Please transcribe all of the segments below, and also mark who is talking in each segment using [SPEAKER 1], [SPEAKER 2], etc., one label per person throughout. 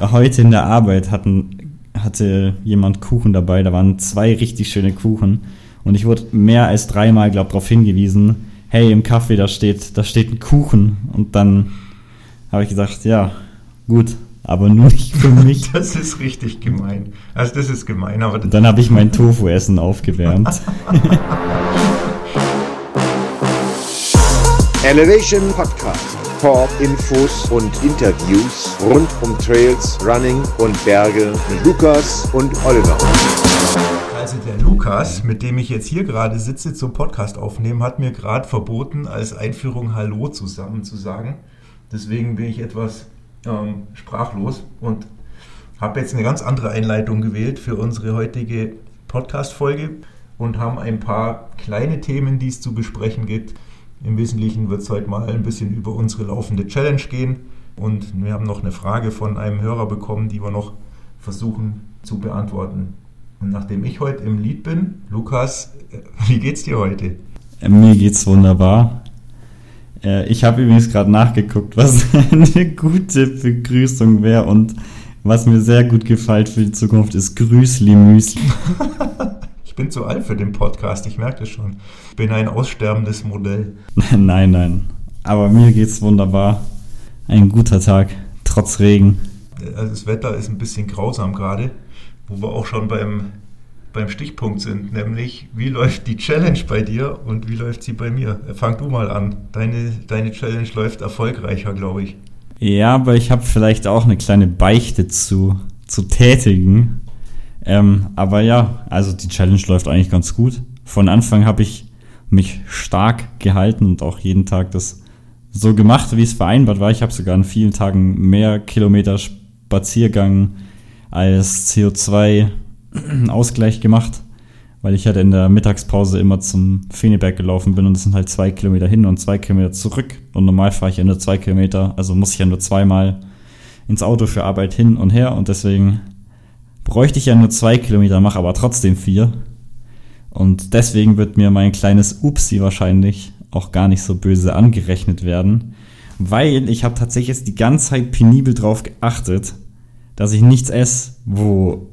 [SPEAKER 1] heute in der Arbeit hatten, hatte jemand Kuchen dabei. Da waren zwei richtig schöne Kuchen. Und ich wurde mehr als dreimal, glaube ich, darauf hingewiesen, hey, im Kaffee, da steht, da steht ein Kuchen. Und dann habe ich gesagt, ja, gut, aber nur nicht für mich.
[SPEAKER 2] Das ist richtig gemein. Also das ist gemein, aber...
[SPEAKER 1] dann habe ich mein Tofu-Essen aufgewärmt.
[SPEAKER 3] Elevation Podcast. Talk, Infos und Interviews rund um Trails, Running und Berge mit Lukas und Oliver.
[SPEAKER 2] Also der Lukas, mit dem ich jetzt hier gerade sitze zum Podcast aufnehmen, hat mir gerade verboten, als Einführung Hallo zusammen zu sagen. Deswegen bin ich etwas ähm, sprachlos und habe jetzt eine ganz andere Einleitung gewählt für unsere heutige Podcast-Folge und haben ein paar kleine Themen, die es zu besprechen gibt. Im Wesentlichen wird es heute mal ein bisschen über unsere laufende Challenge gehen. Und wir haben noch eine Frage von einem Hörer bekommen, die wir noch versuchen zu beantworten. Und nachdem ich heute im Lied bin, Lukas, äh, wie geht's dir heute?
[SPEAKER 1] Äh, mir geht's wunderbar. Äh, ich habe übrigens gerade nachgeguckt, was eine gute Begrüßung wäre und was mir sehr gut gefällt für die Zukunft ist Grüßli Müsli.
[SPEAKER 2] bin zu alt für den Podcast, ich merke das schon. Ich bin ein aussterbendes Modell.
[SPEAKER 1] nein, nein. Aber mir geht's wunderbar. Ein guter Tag, trotz Regen.
[SPEAKER 2] Also das Wetter ist ein bisschen grausam gerade, wo wir auch schon beim, beim Stichpunkt sind, nämlich wie läuft die Challenge bei dir und wie läuft sie bei mir? Fang du mal an. Deine, deine Challenge läuft erfolgreicher, glaube ich.
[SPEAKER 1] Ja, aber ich habe vielleicht auch eine kleine Beichte zu, zu tätigen. Ähm, aber ja, also die Challenge läuft eigentlich ganz gut. Von Anfang habe ich mich stark gehalten und auch jeden Tag das so gemacht, wie es vereinbart war. Ich habe sogar an vielen Tagen mehr Kilometer Spaziergang als CO2-Ausgleich gemacht, weil ich halt in der Mittagspause immer zum Feneberg gelaufen bin und es sind halt zwei Kilometer hin und zwei Kilometer zurück. Und normal fahre ich ja nur zwei Kilometer, also muss ich ja nur zweimal ins Auto für Arbeit hin und her und deswegen bräuchte ich ja nur zwei Kilometer, mache aber trotzdem vier. Und deswegen wird mir mein kleines Upsi wahrscheinlich auch gar nicht so böse angerechnet werden, weil ich habe tatsächlich jetzt die ganze Zeit penibel drauf geachtet, dass ich nichts esse, wo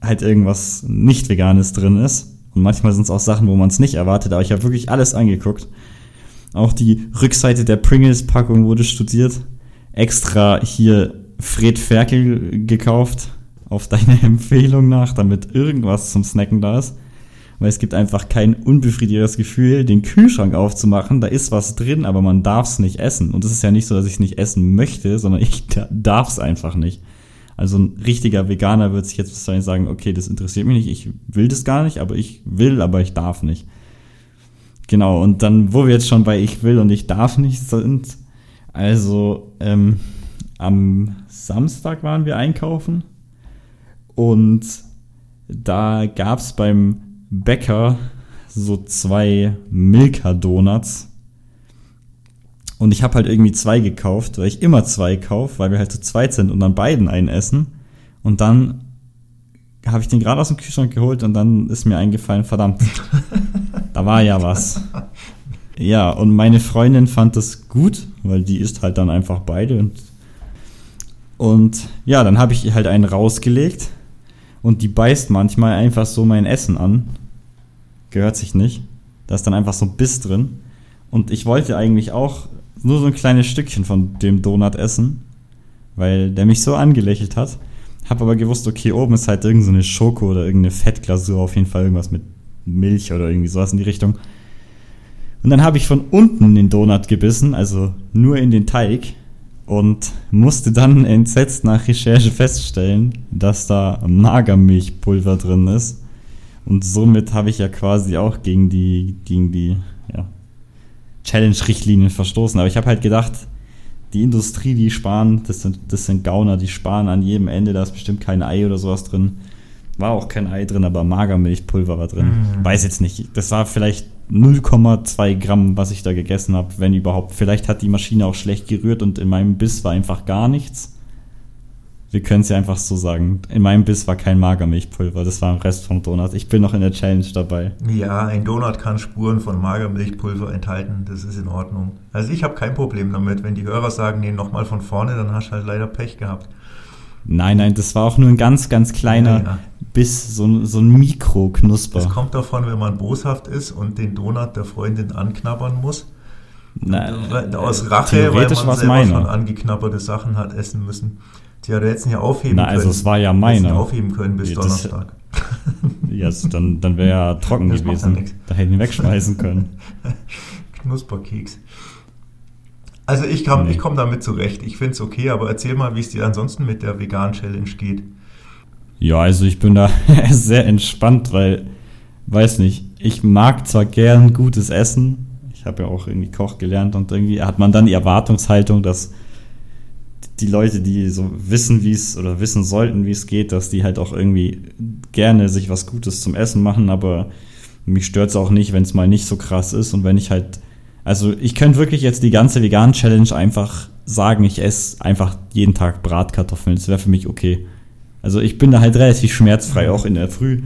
[SPEAKER 1] halt irgendwas nicht veganes drin ist. Und manchmal sind es auch Sachen, wo man es nicht erwartet, aber ich habe wirklich alles angeguckt. Auch die Rückseite der Pringles-Packung wurde studiert. Extra hier Fred Ferkel gekauft auf deine Empfehlung nach, damit irgendwas zum Snacken da ist. Weil es gibt einfach kein unbefriedigendes Gefühl, den Kühlschrank aufzumachen. Da ist was drin, aber man darf es nicht essen. Und es ist ja nicht so, dass ich es nicht essen möchte, sondern ich darf es einfach nicht. Also ein richtiger Veganer wird sich jetzt wahrscheinlich sagen, okay, das interessiert mich nicht, ich will das gar nicht, aber ich will, aber ich darf nicht. Genau, und dann, wo wir jetzt schon bei ich will und ich darf nicht sind, also ähm, am Samstag waren wir einkaufen und da gab es beim Bäcker so zwei Milka-Donuts. Und ich habe halt irgendwie zwei gekauft, weil ich immer zwei kaufe, weil wir halt zu zweit sind und dann beiden einen essen. Und dann habe ich den gerade aus dem Kühlschrank geholt und dann ist mir eingefallen, verdammt, da war ja was. Ja, und meine Freundin fand das gut, weil die isst halt dann einfach beide. Und, und ja, dann habe ich halt einen rausgelegt und die beißt manchmal einfach so mein Essen an. Gehört sich nicht. Da ist dann einfach so ein Biss drin. Und ich wollte eigentlich auch nur so ein kleines Stückchen von dem Donut essen, weil der mich so angelächelt hat. Hab aber gewusst, okay, oben ist halt irgendeine so Schoko oder irgendeine Fettglasur, auf jeden Fall irgendwas mit Milch oder irgendwie sowas in die Richtung. Und dann habe ich von unten den Donut gebissen, also nur in den Teig und musste dann entsetzt nach Recherche feststellen, dass da Magermilchpulver drin ist. Und somit habe ich ja quasi auch gegen die, gegen die ja, Challenge-Richtlinien verstoßen. Aber ich habe halt gedacht, die Industrie, die sparen, das sind, das sind Gauner, die sparen an jedem Ende, da ist bestimmt kein Ei oder sowas drin. War auch kein Ei drin, aber Magermilchpulver war drin. Mhm. Weiß jetzt nicht. Das war vielleicht 0,2 Gramm, was ich da gegessen habe, wenn überhaupt. Vielleicht hat die Maschine auch schlecht gerührt und in meinem Biss war einfach gar nichts. Wir können es ja einfach so sagen. In meinem Biss war kein Magermilchpulver, das war ein Rest vom Donut. Ich bin noch in der Challenge dabei.
[SPEAKER 2] Ja, ein Donut kann Spuren von Magermilchpulver enthalten, das ist in Ordnung. Also ich habe kein Problem damit. Wenn die Hörer sagen, nee, nochmal von vorne, dann hast du halt leider Pech gehabt.
[SPEAKER 1] Nein, nein, das war auch nur ein ganz, ganz kleiner,
[SPEAKER 2] Ja, ja.
[SPEAKER 1] Bis so, so ein Mikroknusper.
[SPEAKER 2] Das kommt davon, wenn man boshaft ist und den Donut der Freundin anknabbern muss.
[SPEAKER 1] Na,
[SPEAKER 2] Weil- Aus
[SPEAKER 1] äh,
[SPEAKER 2] Rache, weil man selber schon angeknabberte Sachen hat essen müssen. Die hat er jetzt nicht aufheben
[SPEAKER 1] Na,
[SPEAKER 2] können.
[SPEAKER 1] also es war ja
[SPEAKER 2] nicht aufheben können bis
[SPEAKER 1] Ja, das-
[SPEAKER 2] Donnerstag.
[SPEAKER 1] Ja, also dann, dann wäre er trocken
[SPEAKER 2] Das ja
[SPEAKER 1] gewesen. da hätten ihn wegschmeißen können.
[SPEAKER 2] Knusperkeks. Also ich komme
[SPEAKER 1] Nee.
[SPEAKER 2] ich komm damit zurecht. Ich finde es okay, aber erzähl mal, wie es dir ansonsten mit der Vegan-Challenge geht.
[SPEAKER 1] Ja, also ich bin da sehr entspannt, weil, weiß nicht, ich mag zwar gern gutes Essen, ich habe ja auch irgendwie Koch gelernt und irgendwie hat man dann die Erwartungshaltung, dass die Leute, die so wissen, wie es oder wissen sollten, wie es geht, dass die halt auch irgendwie gerne sich was Gutes zum Essen machen, aber mich stört es auch nicht, wenn es mal nicht so krass ist und wenn ich halt, also ich könnte wirklich jetzt die ganze Vegan-Challenge einfach sagen, ich esse einfach jeden Tag Bratkartoffeln, das wäre für mich okay. Also ich bin da halt relativ schmerzfrei, auch in der Früh.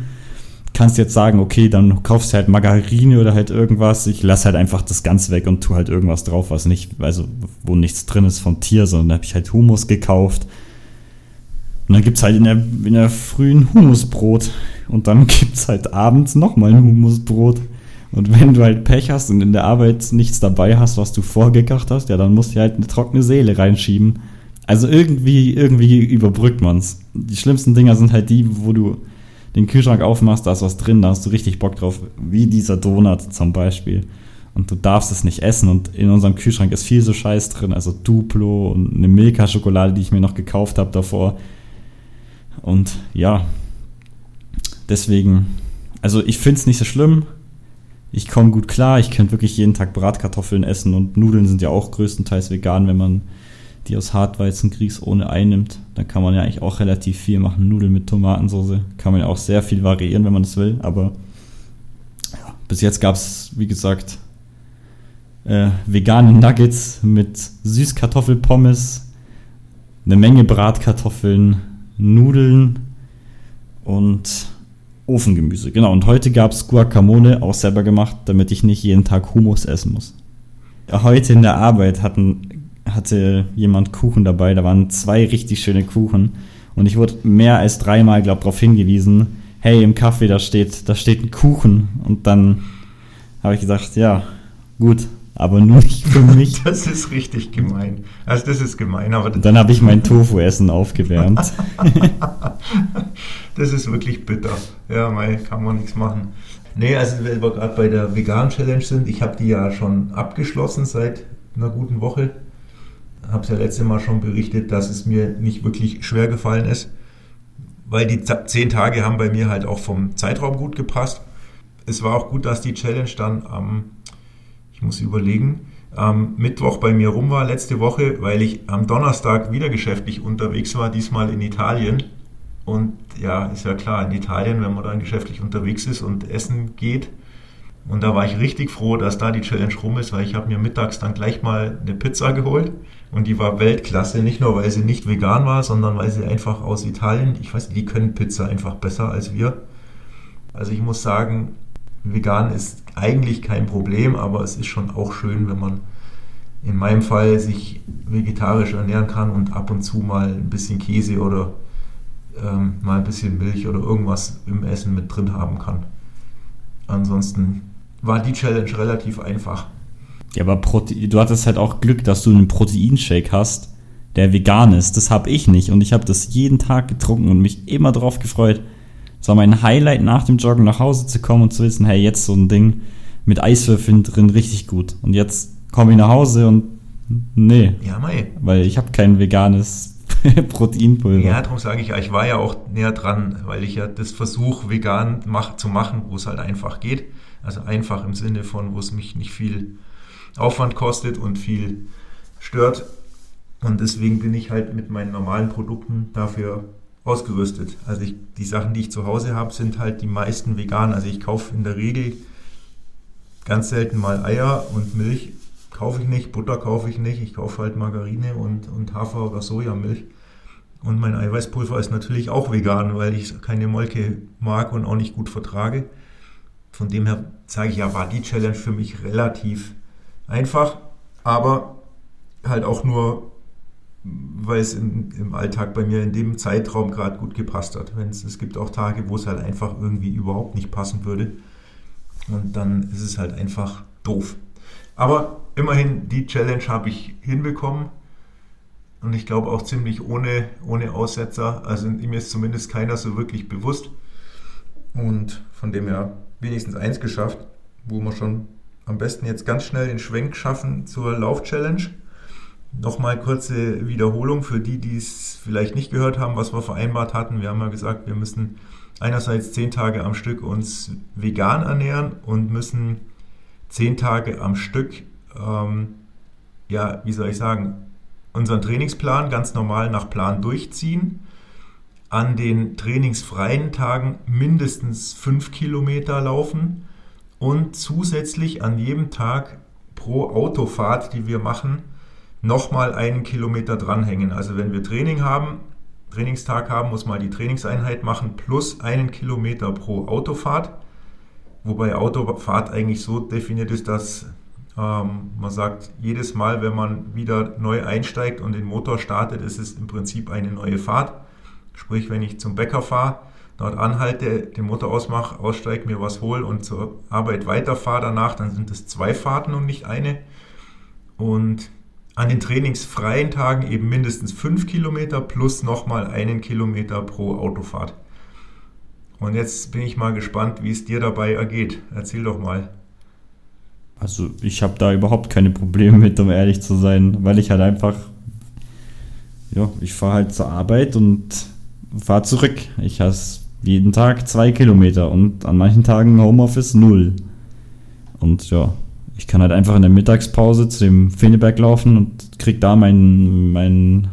[SPEAKER 1] Kannst jetzt sagen, okay, dann kaufst du halt Margarine oder halt irgendwas. Ich lasse halt einfach das Ganze weg und tu halt irgendwas drauf, was nicht, also wo nichts drin ist vom Tier, sondern da habe ich halt Hummus gekauft. Und dann gibt's halt in der, in der frühen Hummusbrot. Und dann gibt's halt abends nochmal ein Hummusbrot. Und wenn du halt Pech hast und in der Arbeit nichts dabei hast, was du vorgekocht hast, ja, dann musst du halt eine trockene Seele reinschieben. Also irgendwie, irgendwie überbrückt man's. Die schlimmsten Dinger sind halt die, wo du den Kühlschrank aufmachst, da ist was drin, da hast du richtig Bock drauf, wie dieser Donut zum Beispiel. Und du darfst es nicht essen und in unserem Kühlschrank ist viel so Scheiß drin, also Duplo und eine Milka-Schokolade, die ich mir noch gekauft habe davor. Und ja, deswegen, also ich finde es nicht so schlimm. Ich komme gut klar, ich könnte wirklich jeden Tag Bratkartoffeln essen und Nudeln sind ja auch größtenteils vegan, wenn man die aus Hartweizen kriegst ohne Ei nimmt. Dann kann man ja eigentlich auch relativ viel machen. Nudeln mit Tomatensauce kann man ja auch sehr viel variieren, wenn man das will. Aber ja, bis jetzt gab es, wie gesagt, äh, vegane Nuggets mit Süßkartoffelpommes, eine Menge Bratkartoffeln, Nudeln und Ofengemüse. Genau, und heute gab es Guacamole, auch selber gemacht, damit ich nicht jeden Tag Hummus essen muss. Heute in der Arbeit hatten, hatte jemand Kuchen dabei, da waren zwei richtig schöne Kuchen und ich wurde mehr als dreimal, glaube darauf hingewiesen, hey, im Kaffee, da steht, da steht ein Kuchen und dann habe ich gesagt, ja, gut, aber nur nicht für mich.
[SPEAKER 2] Das ist richtig gemein. Also das ist gemein, aber
[SPEAKER 1] dann habe ich mein Tofu-Essen aufgewärmt.
[SPEAKER 2] das ist wirklich bitter. Ja, mei, kann man nichts machen. Nee, also weil wir gerade bei der Vegan-Challenge sind, ich habe die ja schon abgeschlossen seit einer guten Woche. Habe es ja letzte Mal schon berichtet, dass es mir nicht wirklich schwer gefallen ist, weil die zehn Tage haben bei mir halt auch vom Zeitraum gut gepasst. Es war auch gut, dass die Challenge dann am, ich muss überlegen, am Mittwoch bei mir rum war letzte Woche, weil ich am Donnerstag wieder geschäftlich unterwegs war, diesmal in Italien. Und ja, ist ja klar, in Italien, wenn man dann geschäftlich unterwegs ist und essen geht. Und da war ich richtig froh, dass da die Challenge rum ist, weil ich habe mir mittags dann gleich mal eine Pizza geholt. Und die war Weltklasse, nicht nur weil sie nicht vegan war, sondern weil sie einfach aus Italien, ich weiß nicht, die können Pizza einfach besser als wir. Also ich muss sagen, vegan ist eigentlich kein Problem, aber es ist schon auch schön, wenn man in meinem Fall sich vegetarisch ernähren kann und ab und zu mal ein bisschen Käse oder ähm, mal ein bisschen Milch oder irgendwas im Essen mit drin haben kann. Ansonsten war die Challenge relativ einfach.
[SPEAKER 1] Ja, aber Prote du hattest halt auch Glück, dass du einen Proteinshake hast, der vegan ist. Das habe ich nicht und ich habe das jeden Tag getrunken und mich immer drauf gefreut. Es war mein Highlight nach dem Joggen nach Hause zu kommen und zu wissen, hey, jetzt so ein Ding mit Eiswürfeln drin, richtig gut. Und jetzt komme ich nach Hause und nee,
[SPEAKER 2] Ja, mei.
[SPEAKER 1] weil ich habe kein veganes Proteinpulver.
[SPEAKER 2] Ja, darum sage ich ja, ich war ja auch näher dran, weil ich ja das versuche, vegan mach, zu machen, wo es halt einfach geht. Also einfach im Sinne von, wo es mich nicht viel Aufwand kostet und viel stört. Und deswegen bin ich halt mit meinen normalen Produkten dafür ausgerüstet. Also ich, die Sachen, die ich zu Hause habe, sind halt die meisten vegan. Also ich kaufe in der Regel ganz selten mal Eier und Milch kaufe ich nicht, Butter kaufe ich nicht, ich kaufe halt Margarine und, und Hafer- oder Sojamilch. Und mein Eiweißpulver ist natürlich auch vegan, weil ich keine Molke mag und auch nicht gut vertrage. Von dem her sage ich ja, war die Challenge für mich relativ einfach, aber halt auch nur weil es in, im Alltag bei mir in dem Zeitraum gerade gut gepasst hat. Wenn's, es gibt auch Tage, wo es halt einfach irgendwie überhaupt nicht passen würde. Und dann ist es halt einfach doof. Aber immerhin, die Challenge habe ich hinbekommen. Und ich glaube auch ziemlich ohne, ohne Aussetzer. Also mir ist zumindest keiner so wirklich bewusst. Und von dem her wenigstens eins geschafft, wo wir schon am besten jetzt ganz schnell den Schwenk schaffen zur Lauf-Challenge. Nochmal kurze Wiederholung für die, die es vielleicht nicht gehört haben, was wir vereinbart hatten. Wir haben ja gesagt, wir müssen einerseits zehn Tage am Stück uns vegan ernähren und müssen zehn Tage am Stück, ähm, ja, wie soll ich sagen, unseren Trainingsplan ganz normal nach Plan durchziehen. An den trainingsfreien Tagen mindestens fünf Kilometer laufen und zusätzlich an jedem Tag pro Autofahrt, die wir machen, nochmal einen Kilometer dranhängen. Also wenn wir Training haben, Trainingstag haben, muss man die Trainingseinheit machen plus einen Kilometer pro Autofahrt. Wobei Autofahrt eigentlich so definiert ist, dass ähm, man sagt, jedes Mal, wenn man wieder neu einsteigt und den Motor startet, ist es im Prinzip eine neue Fahrt. Sprich, wenn ich zum Bäcker fahre, dort anhalte, den Motor ausmache, aussteige, mir was hole und zur Arbeit weiterfahre danach, dann sind es zwei Fahrten und nicht eine. Und an den trainingsfreien Tagen eben mindestens fünf Kilometer plus nochmal einen Kilometer pro Autofahrt. Und jetzt bin ich mal gespannt, wie es dir dabei ergeht. Erzähl doch mal.
[SPEAKER 1] Also ich habe da überhaupt keine Probleme mit, um ehrlich zu sein, weil ich halt einfach, ja, ich fahre halt zur Arbeit und fahre zurück. Ich habe jeden Tag zwei Kilometer und an manchen Tagen Homeoffice null. Und ja, ich kann halt einfach in der Mittagspause zu dem Feneberg laufen und krieg da mein, mein,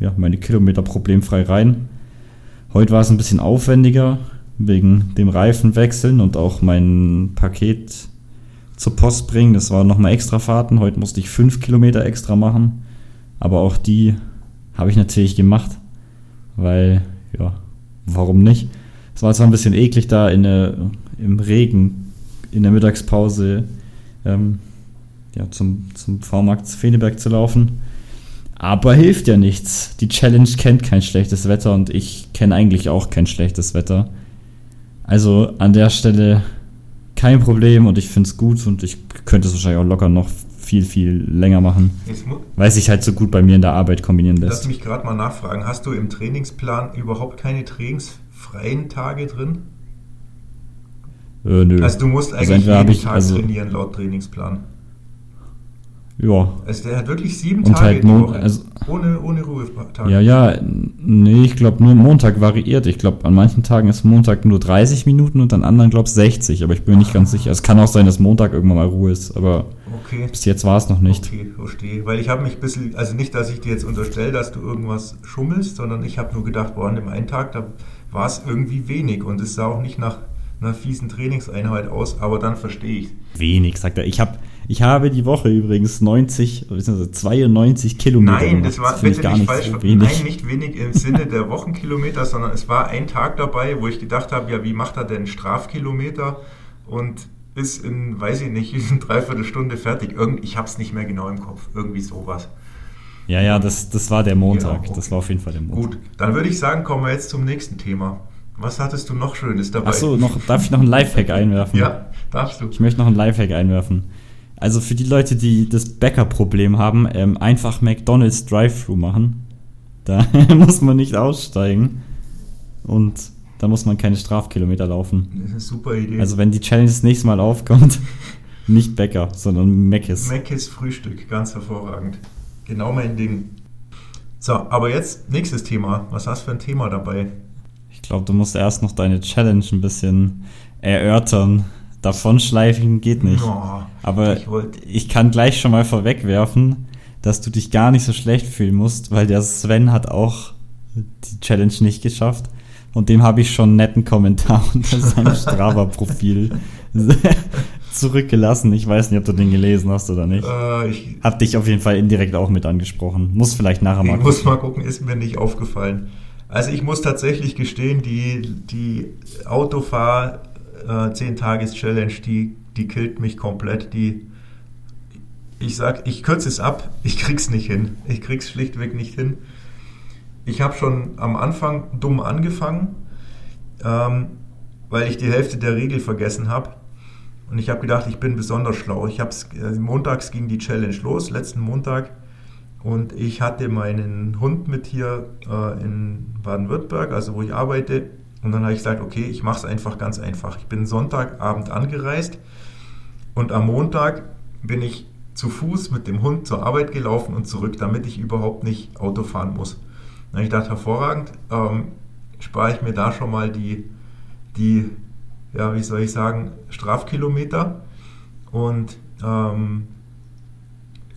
[SPEAKER 1] ja, meine Kilometer problemfrei rein. Heute war es ein bisschen aufwendiger wegen dem Reifenwechseln und auch mein Paket zur Post bringen. Das war nochmal extra Fahrten. Heute musste ich fünf Kilometer extra machen. Aber auch die habe ich natürlich gemacht, weil, ja, warum nicht? Es war zwar ein bisschen eklig da in der, im Regen in der Mittagspause ähm, ja, zum, zum V-Markt Feneberg zu laufen. Aber hilft ja nichts. Die Challenge kennt kein schlechtes Wetter und ich kenne eigentlich auch kein schlechtes Wetter. Also an der Stelle kein Problem und ich finde es gut und ich könnte es wahrscheinlich auch locker noch viel, viel länger machen. Weil sich halt so gut bei mir in der Arbeit kombinieren lässt.
[SPEAKER 2] Lass mich gerade mal nachfragen. Hast du im Trainingsplan überhaupt keine trainingsfreien Tage drin? Äh, nö. Also du musst also eigentlich also jeden ich, Tag also, trainieren laut Trainingsplan.
[SPEAKER 1] Ja.
[SPEAKER 2] Also der hat wirklich sieben und Tage halt die Woche, also, ohne, ohne Ruhetage.
[SPEAKER 1] Ja, ja, nee, ich glaube nur Montag variiert. Ich glaube, an manchen Tagen ist Montag nur 30 Minuten und an anderen, glaube ich, 60. Aber ich bin mir nicht ganz sicher. Es kann auch sein, dass Montag irgendwann mal Ruhe ist, aber okay. bis jetzt war es noch nicht.
[SPEAKER 2] Okay, verstehe. Weil ich habe mich ein bisschen, also nicht, dass ich dir jetzt unterstelle, dass du irgendwas schummelst, sondern ich habe nur gedacht, boah, an dem einen Tag, da war es irgendwie wenig und es sah auch nicht nach einer fiesen Trainingseinheit aus, aber dann verstehe ich.
[SPEAKER 1] Wenig, sagt er. Ich habe ich habe die Woche übrigens 90, bzw. 92 Kilometer.
[SPEAKER 2] Nein, das war das bitte gar nicht falsch. So wenig. Nein, nicht wenig im Sinne der Wochenkilometer, sondern es war ein Tag dabei, wo ich gedacht habe, ja, wie macht er denn Strafkilometer? Und ist in, weiß ich nicht, in dreiviertel Stunde fertig. Irgend, ich habe es nicht mehr genau im Kopf. Irgendwie sowas.
[SPEAKER 1] Ja, ja, das, das war der Montag. Okay. Das war auf jeden Fall der Montag.
[SPEAKER 2] Gut, dann würde ich sagen, kommen wir jetzt zum nächsten Thema. Was hattest du noch Schönes dabei?
[SPEAKER 1] Achso, noch, darf ich noch ein Lifehack einwerfen?
[SPEAKER 2] Ja, darfst du.
[SPEAKER 1] Ich möchte noch ein Lifehack einwerfen. Also für die Leute, die das Bäcker-Problem haben, ähm, einfach McDonalds Drive-Thru machen. Da muss man nicht aussteigen. Und da muss man keine Strafkilometer laufen.
[SPEAKER 2] Das ist eine super Idee.
[SPEAKER 1] Also wenn die Challenge das nächste Mal aufkommt, nicht Bäcker, sondern Meckes.
[SPEAKER 2] Meckes Frühstück, ganz hervorragend. Genau mein Ding. So, aber jetzt nächstes Thema. Was hast du für ein Thema dabei?
[SPEAKER 1] Ich glaube, du musst erst noch deine Challenge ein bisschen erörtern. Davonschleifen geht nicht. Oh, Aber ich, ich, kann gleich schon mal vorwegwerfen, dass du dich gar nicht so schlecht fühlen musst, weil der Sven hat auch die Challenge nicht geschafft. Und dem habe ich schon einen netten Kommentar unter seinem Strava-Profil zurückgelassen. Ich weiß nicht, ob du den gelesen hast oder nicht. Äh, ich, Hab dich auf jeden Fall indirekt auch mit angesprochen. Muss vielleicht nachher
[SPEAKER 2] mal. Ich muss mal gucken, ist mir nicht aufgefallen. Also ich muss tatsächlich gestehen, die, die Autofahr äh, 10-Tages-Challenge, die, die killt mich komplett. Die, ich sag, ich kürze es ab, ich krieg's nicht hin. Ich krieg's schlichtweg nicht hin. Ich habe schon am Anfang dumm angefangen, ähm, weil ich die Hälfte der Regel vergessen habe. Und ich habe gedacht, ich bin besonders schlau. Ich hab's, äh, montags ging die Challenge los, letzten Montag. Und ich hatte meinen Hund mit hier äh, in Baden-Württemberg, also wo ich arbeite. Und dann habe ich gesagt, okay, ich mache es einfach ganz einfach. Ich bin Sonntagabend angereist und am Montag bin ich zu Fuß mit dem Hund zur Arbeit gelaufen und zurück, damit ich überhaupt nicht Auto fahren muss. Habe ich gedacht, hervorragend, ähm, spare ich mir da schon mal die, die, ja, wie soll ich sagen, Strafkilometer und, ähm,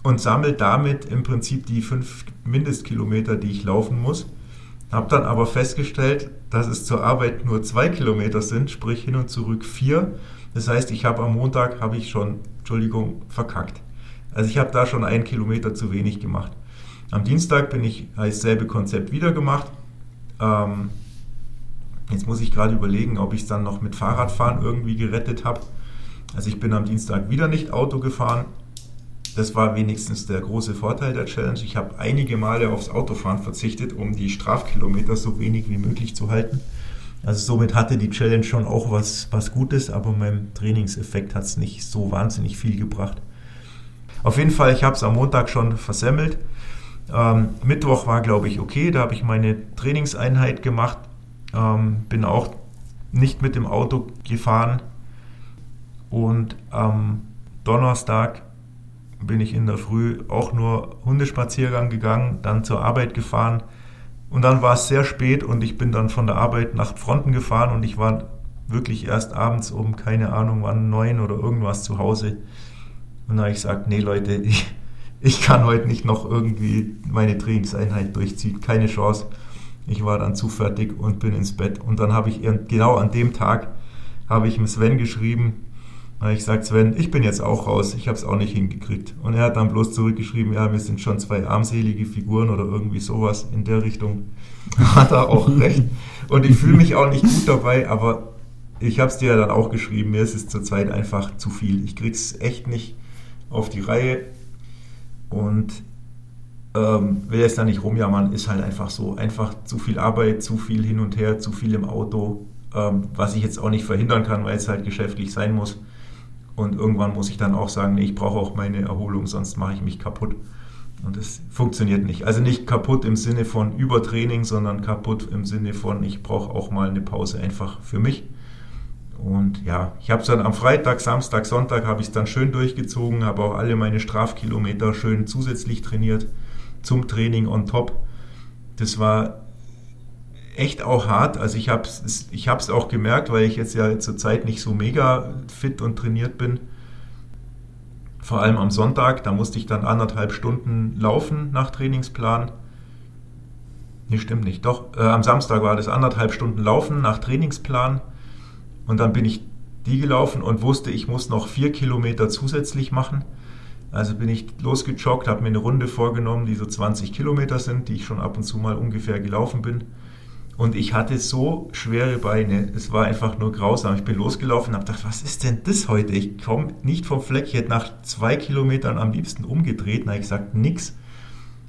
[SPEAKER 2] und sammle damit im Prinzip die fünf Mindestkilometer, die ich laufen muss. Habe dann aber festgestellt, dass es zur Arbeit nur zwei Kilometer sind, sprich hin und zurück vier. Das heißt, ich habe am Montag habe ich schon, Entschuldigung, verkackt. Also ich habe da schon einen Kilometer zu wenig gemacht. Am Dienstag bin ich dasselbe Konzept wieder gemacht. Ähm, jetzt muss ich gerade überlegen, ob ich es dann noch mit Fahrradfahren irgendwie gerettet habe. Also ich bin am Dienstag wieder nicht Auto gefahren. Das war wenigstens der große Vorteil der Challenge. Ich habe einige Male aufs Autofahren verzichtet, um die Strafkilometer so wenig wie möglich zu halten. Also somit hatte die Challenge schon auch was, was Gutes, aber meinem Trainingseffekt hat es nicht so wahnsinnig viel gebracht. Auf jeden Fall, ich habe es am Montag schon versemmelt. Ähm, Mittwoch war, glaube ich, okay. Da habe ich meine Trainingseinheit gemacht. Ähm, bin auch nicht mit dem Auto gefahren. Und am Donnerstag bin ich in der Früh auch nur Hundespaziergang gegangen, dann zur Arbeit gefahren. Und dann war es sehr spät und ich bin dann von der Arbeit nach Fronten gefahren und ich war wirklich erst abends um, keine Ahnung wann, neun oder irgendwas zu Hause. Und dann habe ich gesagt, nee Leute, ich, ich kann heute nicht noch irgendwie meine Trainingseinheit durchziehen. Keine Chance. Ich war dann zu fertig und bin ins Bett. Und dann habe ich genau an dem Tag habe ich mit Sven geschrieben. Ich gesagt, Sven, ich bin jetzt auch raus. Ich habe es auch nicht hingekriegt. Und er hat dann bloß zurückgeschrieben, ja, wir sind schon zwei armselige Figuren oder irgendwie sowas in der Richtung. Hat er auch recht. Und ich fühle mich auch nicht gut dabei, aber ich habe es dir ja dann auch geschrieben. Mir ist es zurzeit einfach zu viel. Ich krieg's echt nicht auf die Reihe und ähm, will jetzt da nicht rumjammern, ist halt einfach so. Einfach zu viel Arbeit, zu viel hin und her, zu viel im Auto, ähm, was ich jetzt auch nicht verhindern kann, weil es halt geschäftlich sein muss. Und irgendwann muss ich dann auch sagen, nee, ich brauche auch meine Erholung, sonst mache ich mich kaputt. Und das funktioniert nicht. Also nicht kaputt im Sinne von Übertraining, sondern kaputt im Sinne von, ich brauche auch mal eine Pause einfach für mich. Und ja, ich habe es dann am Freitag, Samstag, Sonntag habe ich es dann schön durchgezogen, habe auch alle meine Strafkilometer schön zusätzlich trainiert zum Training on top. Das war echt auch hart. Also ich habe es ich hab's auch gemerkt, weil ich jetzt ja zurzeit nicht so mega fit und trainiert bin. Vor allem am Sonntag, da musste ich dann anderthalb Stunden laufen nach Trainingsplan. Nee, stimmt nicht. Doch, äh, am Samstag war das anderthalb Stunden laufen nach Trainingsplan und dann bin ich die gelaufen und wusste, ich muss noch vier Kilometer zusätzlich machen. Also bin ich losgejoggt, habe mir eine Runde vorgenommen, die so 20 Kilometer sind, die ich schon ab und zu mal ungefähr gelaufen bin. Und ich hatte so schwere Beine, es war einfach nur grausam. Ich bin losgelaufen und habe gedacht, was ist denn das heute? Ich komme nicht vom Fleck. Ich hätte nach zwei Kilometern am liebsten umgedreht. Habe ich gesagt, nix,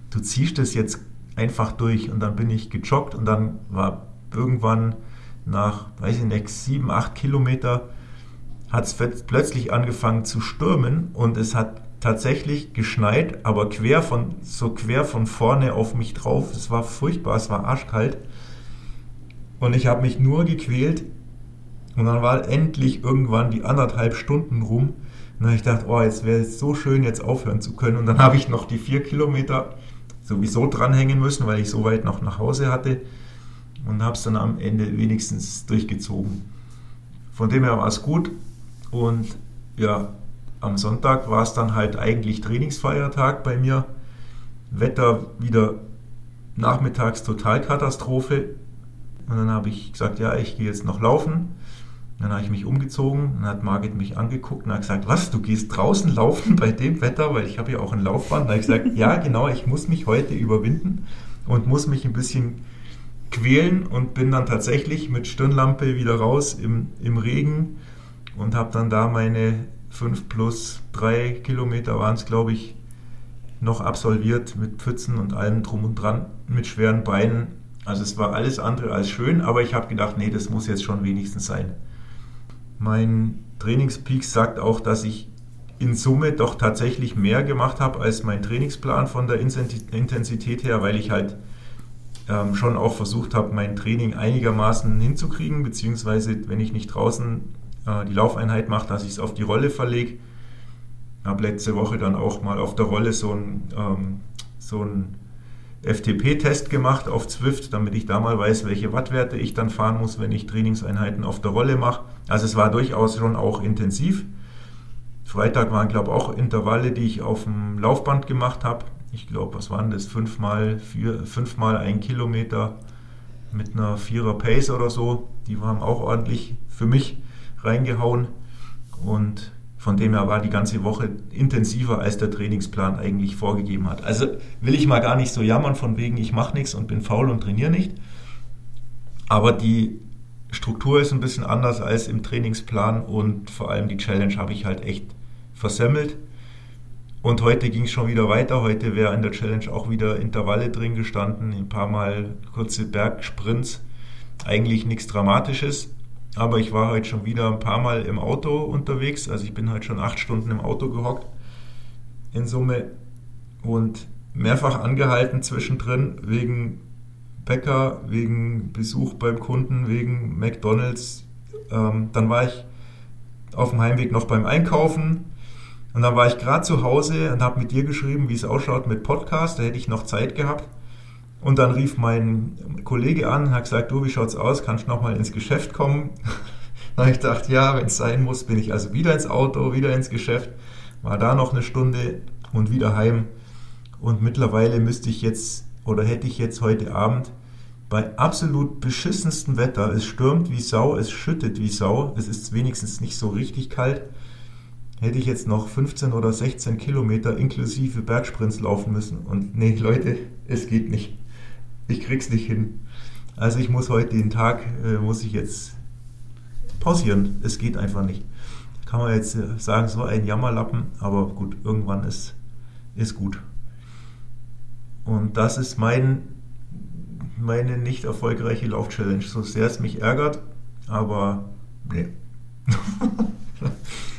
[SPEAKER 2] du ziehst das jetzt einfach durch. Und dann bin ich gejoggt und dann war irgendwann nach, weiß ich nicht, sieben, acht Kilometer hat es plötzlich angefangen zu stürmen und es hat tatsächlich geschneit, aber quer von, so quer von vorne auf mich drauf. Es war furchtbar, es war arschkalt. Und ich habe mich nur gequält. Und dann war endlich irgendwann die anderthalb Stunden rum. Und dann ich gedacht, oh, jetzt wäre es so schön, jetzt aufhören zu können. Und dann habe ich noch die vier Kilometer sowieso dranhängen müssen, weil ich so weit noch nach Hause hatte und habe es dann am Ende wenigstens durchgezogen. Von dem her war es gut und ja, am Sonntag war es dann halt eigentlich Trainingsfeiertag bei mir. Wetter wieder nachmittags Totalkatastrophe. Und dann habe ich gesagt, ja, ich gehe jetzt noch laufen. Dann habe ich mich umgezogen, dann hat Margit mich angeguckt und hat gesagt, was, du gehst draußen laufen bei dem Wetter, weil ich habe ja auch ein Laufband. Dann habe ich gesagt, ja, genau, ich muss mich heute überwinden und muss mich ein bisschen quälen und bin dann tatsächlich mit Stirnlampe wieder raus im, im Regen und habe dann da meine fünf plus drei Kilometer waren es, glaube ich, noch absolviert mit Pfützen und allem drum und dran, mit schweren Beinen. Also es war alles andere als schön, aber ich habe gedacht, nee, das muss jetzt schon wenigstens sein. Mein Trainingspeak sagt auch, dass ich in Summe doch tatsächlich mehr gemacht habe als mein Trainingsplan von der Intensität her, weil ich halt ähm, schon auch versucht habe, mein Training einigermaßen hinzukriegen, beziehungsweise wenn ich nicht draußen äh, die Laufeinheit mache, dass ich es auf die Rolle verlege. Ich habe letzte Woche dann auch mal auf der Rolle so ein, ähm, so FTP-Test gemacht auf Zwift, damit ich da mal weiß, welche Wattwerte ich dann fahren muss, wenn ich Trainingseinheiten auf der Rolle mache. Also es war durchaus schon auch intensiv. Freitag waren, glaube ich, auch Intervalle, die ich auf dem Laufband gemacht habe. Ich glaube, was waren das? Fünfmal, vier, fünfmal ein Kilometer mit einer Vierer Pace oder so. Die haben auch ordentlich für mich reingehauen. Und von dem her war die ganze Woche intensiver, als der Trainingsplan eigentlich vorgegeben hat. Also will ich mal gar nicht so jammern, von wegen ich mache nichts und bin faul und trainiere nicht. Aber die Struktur ist ein bisschen anders als im Trainingsplan und vor allem die Challenge habe ich halt echt versemmelt. Und heute ging es schon wieder weiter. Heute wäre in der Challenge auch wieder Intervalle drin gestanden, ein paar Mal kurze Bergsprints. Eigentlich nichts Dramatisches. Aber ich war heute schon wieder ein paar Mal im Auto unterwegs. Also ich bin heute schon acht Stunden im Auto gehockt in Summe und mehrfach angehalten zwischendrin wegen Bäcker, wegen Besuch beim Kunden, wegen McDonalds. Ähm, dann war ich auf dem Heimweg noch beim Einkaufen und dann war ich gerade zu Hause und habe mit dir geschrieben, wie es ausschaut mit Podcast. Da hätte ich noch Zeit gehabt. Und dann rief mein Kollege an und hat gesagt, du, wie schaut's aus? Kannst du noch mal ins Geschäft kommen? dann habe ich gedacht, ja, wenn es sein muss, bin ich also wieder ins Auto, wieder ins Geschäft. War da noch eine Stunde und wieder heim. Und mittlerweile müsste ich jetzt oder hätte ich jetzt heute Abend bei absolut beschissenstem Wetter, es stürmt wie Sau, es schüttet wie Sau, es ist wenigstens nicht so richtig kalt, hätte ich jetzt noch 15 oder 16 Kilometer inklusive Bergsprints laufen müssen. Und nee, Leute, es geht nicht ich krieg's nicht hin. Also ich muss heute den Tag, äh, muss ich jetzt pausieren. Es geht einfach nicht. Kann man jetzt äh, sagen, so ein Jammerlappen, aber gut, irgendwann ist, ist gut. Und das ist mein, meine nicht erfolgreiche Lauf-Challenge. So sehr es mich ärgert, aber nee.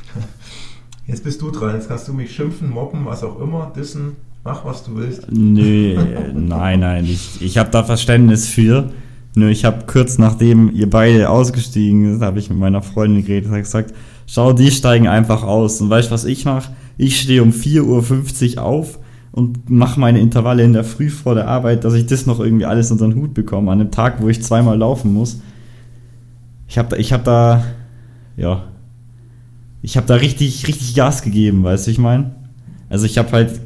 [SPEAKER 2] Jetzt bist du dran. Jetzt kannst du mich schimpfen, mobben, was auch immer, dissen. Mach, was du willst.
[SPEAKER 1] Nö, nein, nein. Ich, ich habe da Verständnis für. Nur ich habe kurz nachdem ihr beide ausgestiegen seid, habe ich mit meiner Freundin geredet und gesagt, schau, die steigen einfach aus. Und weißt du, was ich mache? Ich stehe um 4.50 Uhr auf und mache meine Intervalle in der Früh vor der Arbeit, dass ich das noch irgendwie alles unter den Hut bekomme, an einem Tag, wo ich zweimal laufen muss. Ich habe da, ich habe da, ja, ich habe da richtig, richtig Gas gegeben, weißt du, ich meine? Also ich habe halt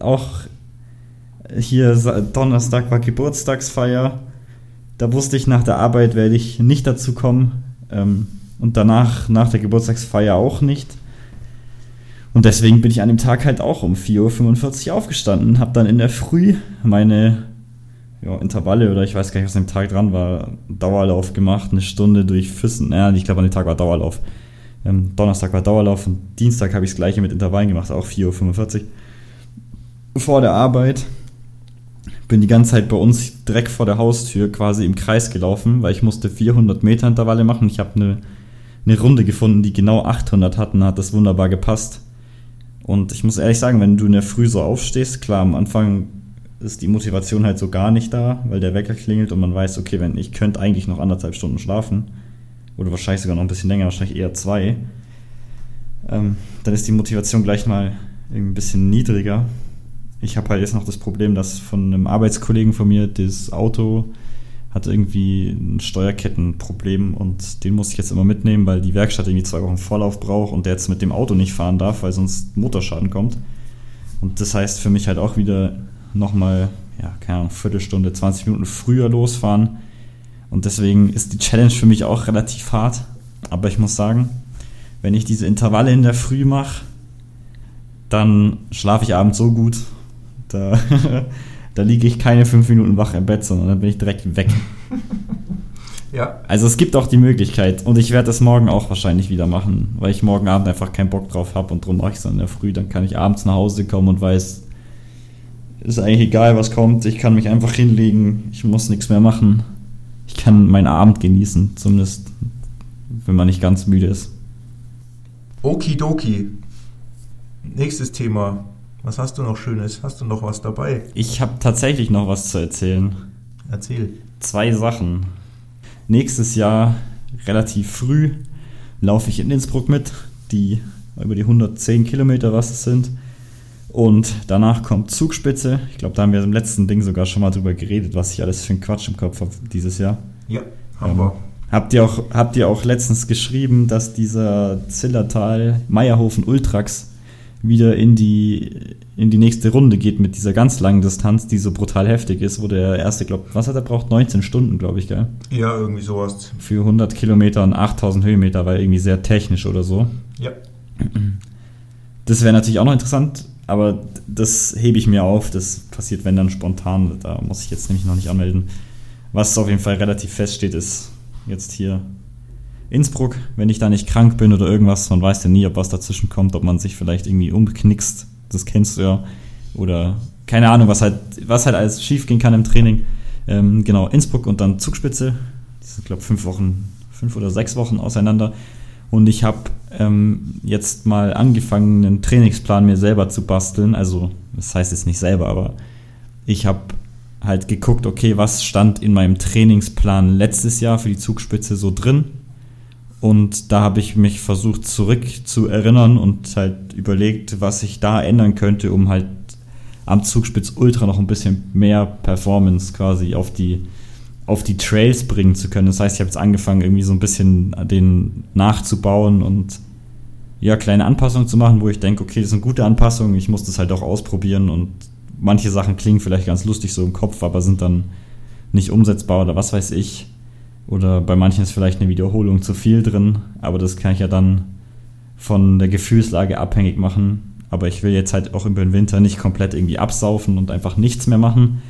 [SPEAKER 1] auch hier Donnerstag war Geburtstagsfeier. Da wusste ich, nach der Arbeit werde ich nicht dazu kommen. Ähm, und danach, nach der Geburtstagsfeier auch nicht. Und deswegen bin ich an dem Tag halt auch um 4.45 Uhr aufgestanden, habe dann in der Früh meine ja, Intervalle oder ich weiß gar nicht, was an dem Tag dran war, Dauerlauf gemacht, eine Stunde durch Füssen. Ja, ich glaube, an dem Tag war Dauerlauf. Ähm, Donnerstag war Dauerlauf und Dienstag habe ich das gleiche mit Intervallen gemacht, auch 4.45 Uhr vor der Arbeit. Bin die ganze Zeit bei uns direkt vor der Haustür quasi im Kreis gelaufen, weil ich musste 400 Meter Intervalle machen. Ich habe eine, eine Runde gefunden, die genau 800 hatten, hat das wunderbar gepasst. Und ich muss ehrlich sagen, wenn du in der Früh so aufstehst, klar, am Anfang ist die Motivation halt so gar nicht da, weil der Wecker klingelt und man weiß, okay, wenn ich könnte eigentlich noch anderthalb Stunden schlafen oder wahrscheinlich sogar noch ein bisschen länger, wahrscheinlich eher zwei, ähm, dann ist die Motivation gleich mal ein bisschen niedriger ich habe halt jetzt noch das Problem, dass von einem Arbeitskollegen von mir das Auto hat irgendwie ein Steuerkettenproblem und den muss ich jetzt immer mitnehmen, weil die Werkstatt irgendwie zwei Wochen Vorlauf braucht und der jetzt mit dem Auto nicht fahren darf, weil sonst Motorschaden kommt. Und das heißt für mich halt auch wieder nochmal, ja, keine Ahnung, Viertelstunde, 20 Minuten früher losfahren. Und deswegen ist die Challenge für mich auch relativ hart. Aber ich muss sagen, wenn ich diese Intervalle in der Früh mache, dann schlafe ich abends so gut da, da liege ich keine fünf Minuten wach im Bett, sondern dann bin ich direkt weg.
[SPEAKER 2] Ja.
[SPEAKER 1] Also es gibt auch die Möglichkeit und ich werde das morgen auch wahrscheinlich wieder machen, weil ich morgen Abend einfach keinen Bock drauf habe und darum mache ich es dann in der Früh. Dann kann ich abends nach Hause kommen und weiß, ist eigentlich egal, was kommt. Ich kann mich einfach hinlegen, ich muss nichts mehr machen. Ich kann meinen Abend genießen, zumindest wenn man nicht ganz müde ist.
[SPEAKER 2] Okidoki. Nächstes Thema. Was hast du noch Schönes? Hast du noch was dabei?
[SPEAKER 1] Ich habe tatsächlich noch was zu erzählen.
[SPEAKER 2] Erzähl.
[SPEAKER 1] Zwei Sachen. Nächstes Jahr relativ früh laufe ich in Innsbruck mit, die über die 110 Kilometer was es sind. Und danach kommt Zugspitze. Ich glaube, da haben wir im letzten Ding sogar schon mal drüber geredet, was ich alles für einen Quatsch im Kopf habe dieses Jahr.
[SPEAKER 2] Ja, haben wir.
[SPEAKER 1] Habt ihr, auch, habt ihr auch letztens geschrieben, dass dieser Zillertal Meierhofen Ultrax wieder in die, in die nächste Runde geht mit dieser ganz langen Distanz, die so brutal heftig ist, wo der erste, glaubt, was hat er braucht? 19 Stunden, glaube ich, gell?
[SPEAKER 2] Ja, irgendwie sowas.
[SPEAKER 1] Für 100 Kilometer und 8000 Höhenmeter, war irgendwie sehr technisch oder so.
[SPEAKER 2] Ja.
[SPEAKER 1] Das wäre natürlich auch noch interessant, aber das hebe ich mir auf. Das passiert, wenn dann spontan. Da muss ich jetzt nämlich noch nicht anmelden. Was auf jeden Fall relativ feststeht, ist jetzt hier Innsbruck, wenn ich da nicht krank bin oder irgendwas, man weiß ja nie, ob was dazwischen kommt, ob man sich vielleicht irgendwie umknickst, das kennst du ja, oder keine Ahnung, was halt, was halt alles schief gehen kann im Training. Ähm, genau, Innsbruck und dann Zugspitze, die sind, glaube ich, fünf Wochen, fünf oder sechs Wochen auseinander. Und ich habe ähm, jetzt mal angefangen, einen Trainingsplan mir selber zu basteln. Also, das heißt jetzt nicht selber, aber ich habe halt geguckt, okay, was stand in meinem Trainingsplan letztes Jahr für die Zugspitze so drin. Und da habe ich mich versucht zurück zu erinnern und halt überlegt, was ich da ändern könnte, um halt am Zugspitz Ultra noch ein bisschen mehr Performance quasi auf die, auf die Trails bringen zu können. Das heißt, ich habe jetzt angefangen, irgendwie so ein bisschen den nachzubauen und ja, kleine Anpassungen zu machen, wo ich denke, okay, das sind gute Anpassungen, ich muss das halt auch ausprobieren und manche Sachen klingen vielleicht ganz lustig so im Kopf, aber sind dann nicht umsetzbar oder was weiß ich. Oder bei manchen ist vielleicht eine Wiederholung zu viel drin, aber das kann ich ja dann von der Gefühlslage abhängig machen. Aber ich will jetzt halt auch über den Winter nicht komplett irgendwie absaufen und einfach nichts mehr machen.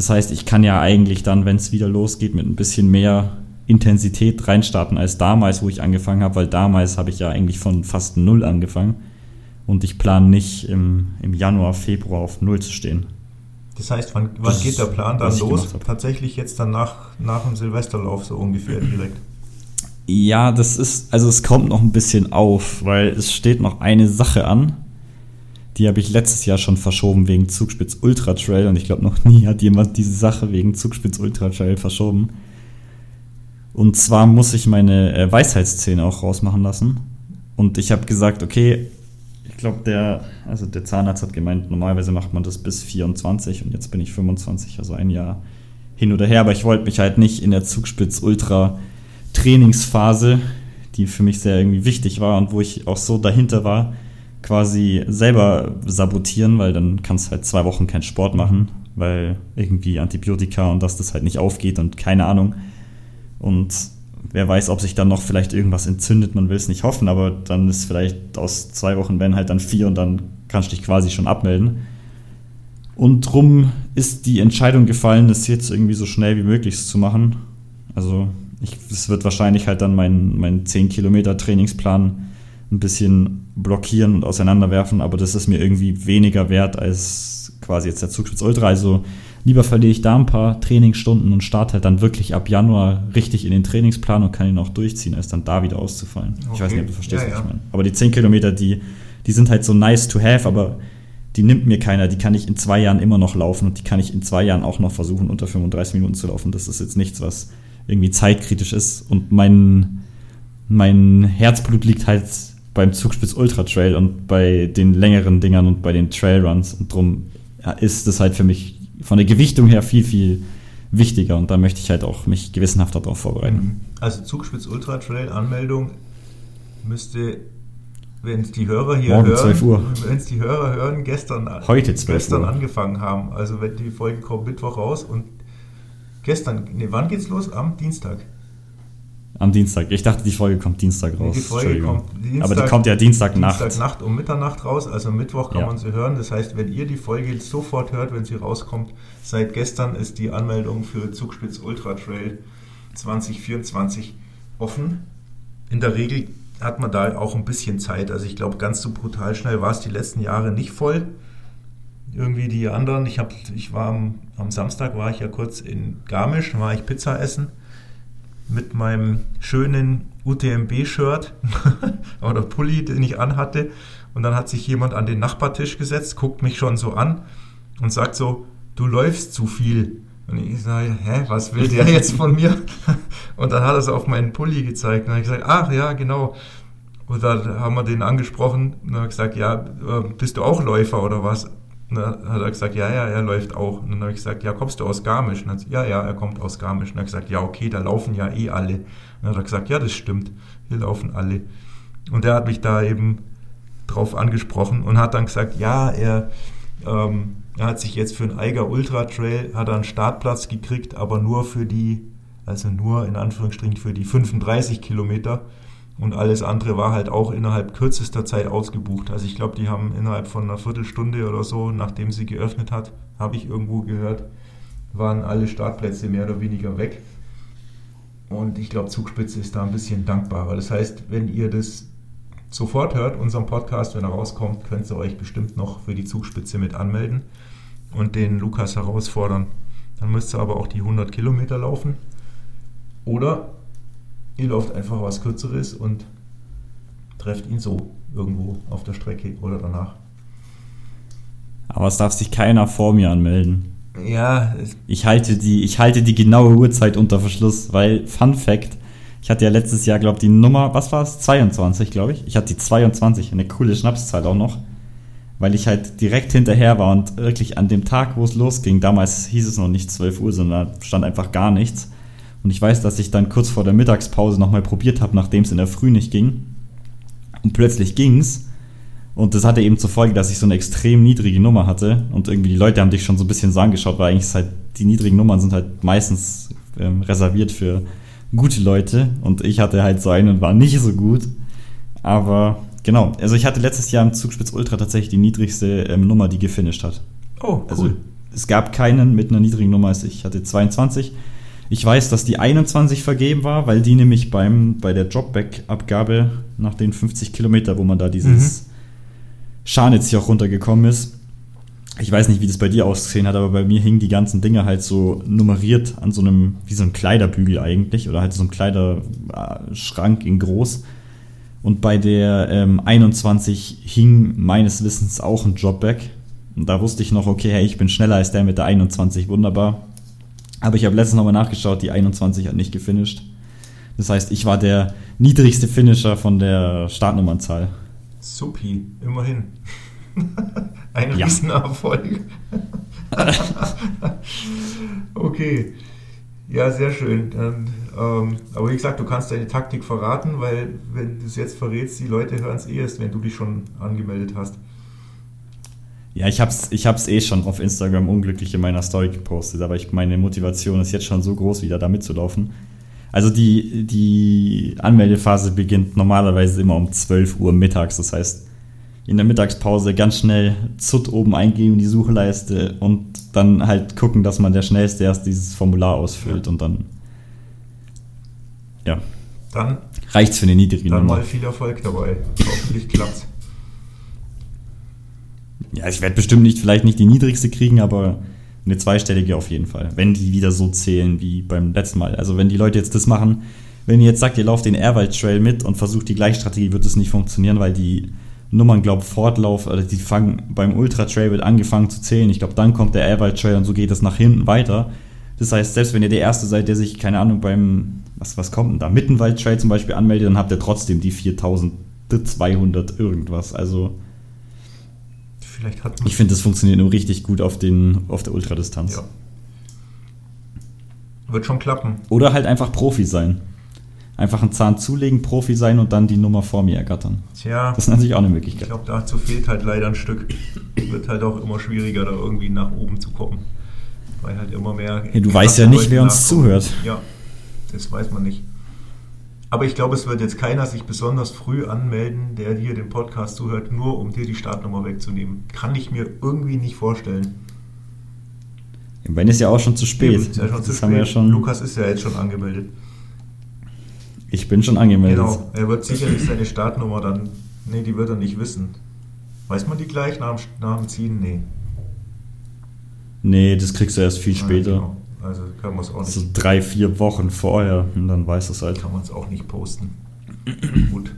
[SPEAKER 1] Das heißt, ich kann ja eigentlich dann, wenn es wieder losgeht, mit ein bisschen mehr Intensität reinstarten als damals, wo ich angefangen habe, weil damals habe ich ja eigentlich von fast null angefangen. Und ich plane nicht im, im Januar, Februar auf null zu stehen.
[SPEAKER 2] Das heißt, wann, wann
[SPEAKER 1] Das
[SPEAKER 2] geht der Plan dann los? Tatsächlich jetzt dann nach, nach dem Silvesterlauf so ungefähr direkt.
[SPEAKER 1] Ja, das ist, also es kommt noch ein bisschen auf, weil es steht noch eine Sache an. Die habe ich letztes Jahr schon verschoben wegen Zugspitz Ultra Trail und ich glaube, noch nie hat jemand diese Sache wegen Zugspitz Ultra Trail verschoben. Und zwar muss ich meine äh, Weisheitszähne auch rausmachen lassen. Und ich habe gesagt, okay, ich glaube, der, also der Zahnarzt hat gemeint, normalerweise macht man das bis 24 und jetzt bin ich 25, also ein Jahr hin oder her, aber ich wollte mich halt nicht in der Zugspitz Ultra Trainingsphase, die für mich sehr irgendwie wichtig war und wo ich auch so dahinter war, quasi selber sabotieren, weil dann kannst du halt zwei Wochen keinen Sport machen, weil irgendwie Antibiotika und dass das halt nicht aufgeht und keine Ahnung. Und wer weiß, ob sich dann noch vielleicht irgendwas entzündet, man will es nicht hoffen, aber dann ist vielleicht aus zwei Wochen werden halt dann vier und dann kannst du dich quasi schon abmelden. Und drum ist die Entscheidung gefallen, das jetzt irgendwie so schnell wie möglich zu machen. Also es wird wahrscheinlich halt dann mein, mein 10 Kilometer Trainingsplan ein bisschen blockieren und auseinanderwerfen, aber das ist mir irgendwie weniger wert als quasi jetzt der Zugspitz Ultra. Also lieber verliere ich da ein paar Trainingsstunden und starte halt dann wirklich ab Januar richtig in den Trainingsplan und kann ihn auch durchziehen, als dann da wieder auszufallen. Ich weiß
[SPEAKER 2] Okay.
[SPEAKER 1] nicht, ob du verstehst,
[SPEAKER 2] Ja,
[SPEAKER 1] was
[SPEAKER 2] ja.
[SPEAKER 1] ich meine. Aber die 10 Kilometer, die, die sind halt so nice to have, aber die nimmt mir keiner. Die kann ich in zwei Jahren immer noch laufen und die kann ich in zwei Jahren auch noch versuchen, unter 35 Minuten zu laufen. Das ist jetzt nichts, was irgendwie zeitkritisch ist. Und mein, mein Herzblut liegt halt beim Zugspitz Ultra Trail und bei den längeren Dingern und bei den Trailruns. Und drum ist das halt für mich von der Gewichtung her viel, viel wichtiger. Und da möchte ich halt auch mich gewissenhafter darauf vorbereiten.
[SPEAKER 2] Also Zugspitz Ultra Trail Anmeldung müsste, wenn es die Hörer hier
[SPEAKER 1] Morgen
[SPEAKER 2] hören,
[SPEAKER 1] 12 Uhr.
[SPEAKER 2] wenn es die Hörer hören, gestern,
[SPEAKER 1] Heute 12
[SPEAKER 2] gestern
[SPEAKER 1] Uhr.
[SPEAKER 2] angefangen haben. Also wenn die Folge kommt Mittwoch raus und gestern, ne, wann geht's los? Am Dienstag.
[SPEAKER 1] Am Dienstag. Ich dachte, die Folge kommt Dienstag raus.
[SPEAKER 2] Die Folge kommt Dienstag-
[SPEAKER 1] Aber die kommt ja Dienstagnacht.
[SPEAKER 2] Dienstagnacht um Mitternacht raus, also Mittwoch kann
[SPEAKER 1] Ja.
[SPEAKER 2] man sie hören. Das heißt, wenn ihr die Folge sofort hört, wenn sie rauskommt, seit gestern ist die Anmeldung für Zugspitz Ultra Trail 2024 offen. In der Regel hat man da auch ein bisschen Zeit. Also ich glaube, ganz so brutal schnell war es die letzten Jahre nicht voll. Irgendwie die anderen, ich, hab, ich war am, am Samstag, war ich ja kurz in Garmisch, war ich Pizza essen mit meinem schönen UTMB-Shirt oder Pulli, den ich anhatte. Und dann hat sich jemand an den Nachbartisch gesetzt, guckt mich schon so an und sagt so, du läufst zu viel. Und ich sage, hä, was will der jetzt von mir? Und dann hat er es auf meinen Pulli gezeigt. Und dann habe ich gesagt, ach ja, genau. Und dann haben wir den angesprochen und habe gesagt, ja, äh, bist du auch Läufer oder was? Und dann hat er gesagt, ja, ja, er läuft auch. Und dann habe ich gesagt, ja, kommst du aus Garmisch? Und dann hat er, ja, ja, er kommt aus Garmisch. Und dann habe ich gesagt, ja, okay, da laufen ja eh alle. Und dann hat er gesagt, ja, das stimmt, hier laufen alle. Und der hat mich da eben drauf angesprochen und hat dann gesagt, ja, er, ähm, er hat sich jetzt für den Eiger Ultra Trail hat er einen Startplatz gekriegt, aber nur für die, also nur in Anführungsstrichen für die 35 Kilometer. Und alles andere war halt auch innerhalb kürzester Zeit ausgebucht. Also ich glaube, die haben innerhalb von einer Viertelstunde oder so, nachdem sie geöffnet hat, habe ich irgendwo gehört, waren alle Startplätze mehr oder weniger weg. Und ich glaube, Zugspitze ist da ein bisschen dankbarer. Das heißt, wenn ihr das sofort hört, unseren Podcast, wenn er rauskommt, könnt ihr euch bestimmt noch für die Zugspitze mit anmelden und den Lukas herausfordern. Dann müsst ihr aber auch die 100 Kilometer laufen. Oder ihr lauft einfach was Kürzeres und trefft ihn so irgendwo auf der Strecke oder danach.
[SPEAKER 1] Aber es darf sich keiner vor mir anmelden.
[SPEAKER 2] Ja,
[SPEAKER 1] Ich halte die, ich halte die genaue Uhrzeit unter Verschluss, weil, Fun Fact, ich hatte ja letztes Jahr, glaube ich, die Nummer, was war es? 22, glaube ich. Ich hatte die 22, eine coole Schnapszahl auch noch. Weil ich halt direkt hinterher war und wirklich an dem Tag, wo es losging, damals hieß es noch nicht 12 Uhr, sondern stand einfach gar nichts. Und ich weiß, dass ich dann kurz vor der Mittagspause nochmal probiert habe, nachdem es in der Früh nicht ging. Und plötzlich ging's. Und das hatte eben zur Folge, dass ich so eine extrem niedrige Nummer hatte. Und irgendwie die Leute haben dich schon so ein bisschen so angeschaut, weil eigentlich ist halt, die niedrigen Nummern sind halt meistens ähm, reserviert für gute Leute. Und ich hatte halt so eine und war nicht so gut. Aber genau, also ich hatte letztes Jahr im Zugspitz Ultra tatsächlich die niedrigste ähm, Nummer, die gefinisht hat.
[SPEAKER 2] oh, cool.
[SPEAKER 1] Also es gab keinen mit einer niedrigen Nummer als ich. Ich hatte 22. Ich weiß, dass die 21 vergeben war, weil die nämlich beim, bei der Dropback-Abgabe nach den 50 Kilometer, wo man da dieses Scharnitz hier auch runtergekommen ist. Ich weiß nicht, wie das bei dir ausgesehen hat, aber bei mir hingen die ganzen Dinge halt so nummeriert an so einem, wie so ein Kleiderbügel eigentlich, oder halt so ein Kleiderschrank in groß. Und bei der ähm, 21 hing meines Wissens auch ein Dropback. Und da wusste ich noch, okay, hey, ich bin schneller als der mit der 21, wunderbar. Aber ich habe letztens nochmal nachgeschaut, die 21 hat nicht gefinisht. Das heißt, ich war der niedrigste Finisher von der Startnummernzahl.
[SPEAKER 2] Supi, immerhin. Ein
[SPEAKER 1] Ja.
[SPEAKER 2] Riesenerfolg. okay. Ja, sehr schön. Dann, ähm, aber wie gesagt, du kannst deine Taktik verraten, weil wenn du es jetzt verrätst, die Leute hören es eh erst, wenn du dich schon angemeldet hast.
[SPEAKER 1] Ja, ich hab's, ich hab's eh schon auf Instagram unglücklich in meiner Story gepostet, aber ich, meine Motivation ist jetzt schon so groß, wieder da mitzulaufen. Also die, die Anmeldephase beginnt normalerweise immer um 12 Uhr mittags, das heißt, in der Mittagspause ganz schnell ZUT oben eingeben in die Suchleiste und dann halt gucken, dass man der Schnellste erst dieses Formular ausfüllt und dann, ja,
[SPEAKER 2] Dann,
[SPEAKER 1] reicht's für eine niedrige
[SPEAKER 2] dann
[SPEAKER 1] Nummer.
[SPEAKER 2] mal viel Erfolg dabei. Hoffentlich klappt's.
[SPEAKER 1] Ja, ich werde bestimmt nicht, vielleicht nicht die niedrigste kriegen, aber eine zweistellige auf jeden Fall. Wenn die wieder so zählen wie beim letzten Mal. Also wenn die Leute jetzt das machen, wenn ihr jetzt sagt, ihr lauft den Airwald Trail mit und versucht die Gleichstrategie, wird es nicht funktionieren, weil die Nummern, glaube Fortlauf, oder die fangen beim Ultra Trail wird angefangen zu zählen. Ich glaube, dann kommt der Airwald Trail und so geht es nach hinten weiter. Das heißt, selbst wenn ihr der Erste seid, der sich, keine Ahnung, beim, was, was kommt denn da, Mittenwald Trail zum Beispiel anmeldet, dann habt ihr trotzdem die 4200 irgendwas. Also,
[SPEAKER 2] Vielleicht hat
[SPEAKER 1] ich finde, das funktioniert nur richtig gut auf, den, auf der Ultradistanz.
[SPEAKER 2] Ja. Wird schon klappen.
[SPEAKER 1] Oder halt einfach Profi sein. Einfach einen Zahn zulegen, Profi sein und dann die Nummer vor mir ergattern.
[SPEAKER 2] Tja,
[SPEAKER 1] Das ist natürlich auch eine
[SPEAKER 2] ich
[SPEAKER 1] Möglichkeit.
[SPEAKER 2] glaube, dazu fehlt halt leider ein Stück. Wird halt auch immer schwieriger, da irgendwie nach oben zu kommen. Weil halt immer mehr.
[SPEAKER 1] Ja, du weißt ja nicht, wer uns zuhört.
[SPEAKER 2] Ja, das weiß man nicht. Aber ich glaube, es wird jetzt keiner sich besonders früh anmelden, der dir den Podcast zuhört, nur um dir die Startnummer wegzunehmen. Kann ich mir irgendwie nicht vorstellen.
[SPEAKER 1] Wenn ist ja auch schon zu spät.
[SPEAKER 2] Eben, ist ja schon
[SPEAKER 1] das
[SPEAKER 2] zu
[SPEAKER 1] haben wir ja
[SPEAKER 2] spät.
[SPEAKER 1] schon.
[SPEAKER 2] Lukas ist ja jetzt schon angemeldet.
[SPEAKER 1] Ich bin schon angemeldet.
[SPEAKER 2] Genau, er wird sicherlich seine Startnummer dann, nee, die wird er nicht wissen. Weiß man die gleich nach dem, nach dem Ziehen? Nee.
[SPEAKER 1] Nee, das kriegst du erst viel
[SPEAKER 2] Ah,
[SPEAKER 1] später.
[SPEAKER 2] genau. Also kann man es auch nicht,
[SPEAKER 1] So drei, vier Wochen vorher. Und dann weißt du es halt.
[SPEAKER 2] kann man es auch nicht posten. Gut.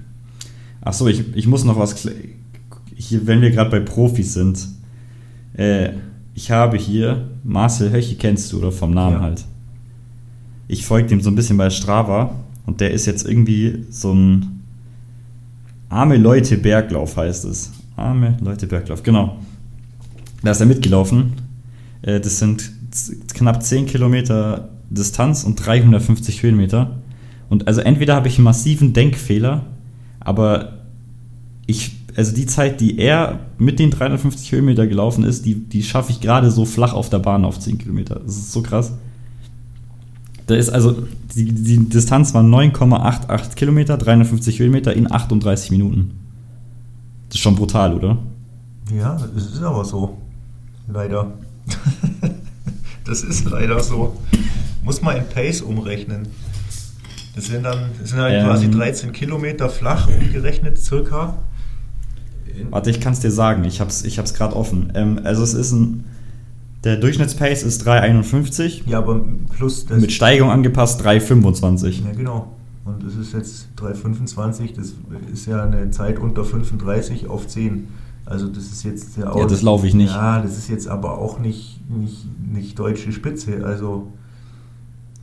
[SPEAKER 1] Achso, ich, ich muss noch was. Hier, wenn wir gerade bei Profis sind. Äh, ich habe hier Marcel Höchi, kennst du oder vom Namen
[SPEAKER 2] Ja.
[SPEAKER 1] halt. Ich folge dem so ein bisschen bei Strava und der ist jetzt irgendwie so ein Arme Leute Berglauf heißt es. Arme Leute Berglauf, genau. Da ist er mitgelaufen. Äh, das sind knapp 10 Kilometer Distanz und 350 Höhenmeter. Und also entweder habe ich einen massiven Denkfehler, aber ich, also die Zeit, die er mit den 350 Höhenmeter gelaufen ist, die, die schaffe ich gerade so flach auf der Bahn auf 10 Kilometer. Das ist so krass. Da ist also, die, die Distanz war 9,88 Kilometer, 350 Höhenmeter in 38 Minuten. Das ist schon brutal, oder?
[SPEAKER 2] Ja, es ist aber so. Leider. das ist leider so. Muss man in Pace umrechnen. Das sind dann das sind halt
[SPEAKER 1] Ähm.
[SPEAKER 2] quasi 13 Kilometer flach umgerechnet, circa.
[SPEAKER 1] Warte, ich kann es dir sagen. Ich hab's, ich hab's gerade offen. Ähm, also es ist ein, der Durchschnittspace ist 3,51.
[SPEAKER 2] Ja, aber plus das.
[SPEAKER 1] Mit Steigung angepasst 3,25.
[SPEAKER 2] Ja, genau. Und es ist jetzt 3,25, das ist ja eine Zeit unter 35 auf 10. Also das ist jetzt ja auch.
[SPEAKER 1] Ja, das laufe ich nicht.
[SPEAKER 2] Ja, das ist jetzt aber auch nicht, nicht, nicht deutsche Spitze. Also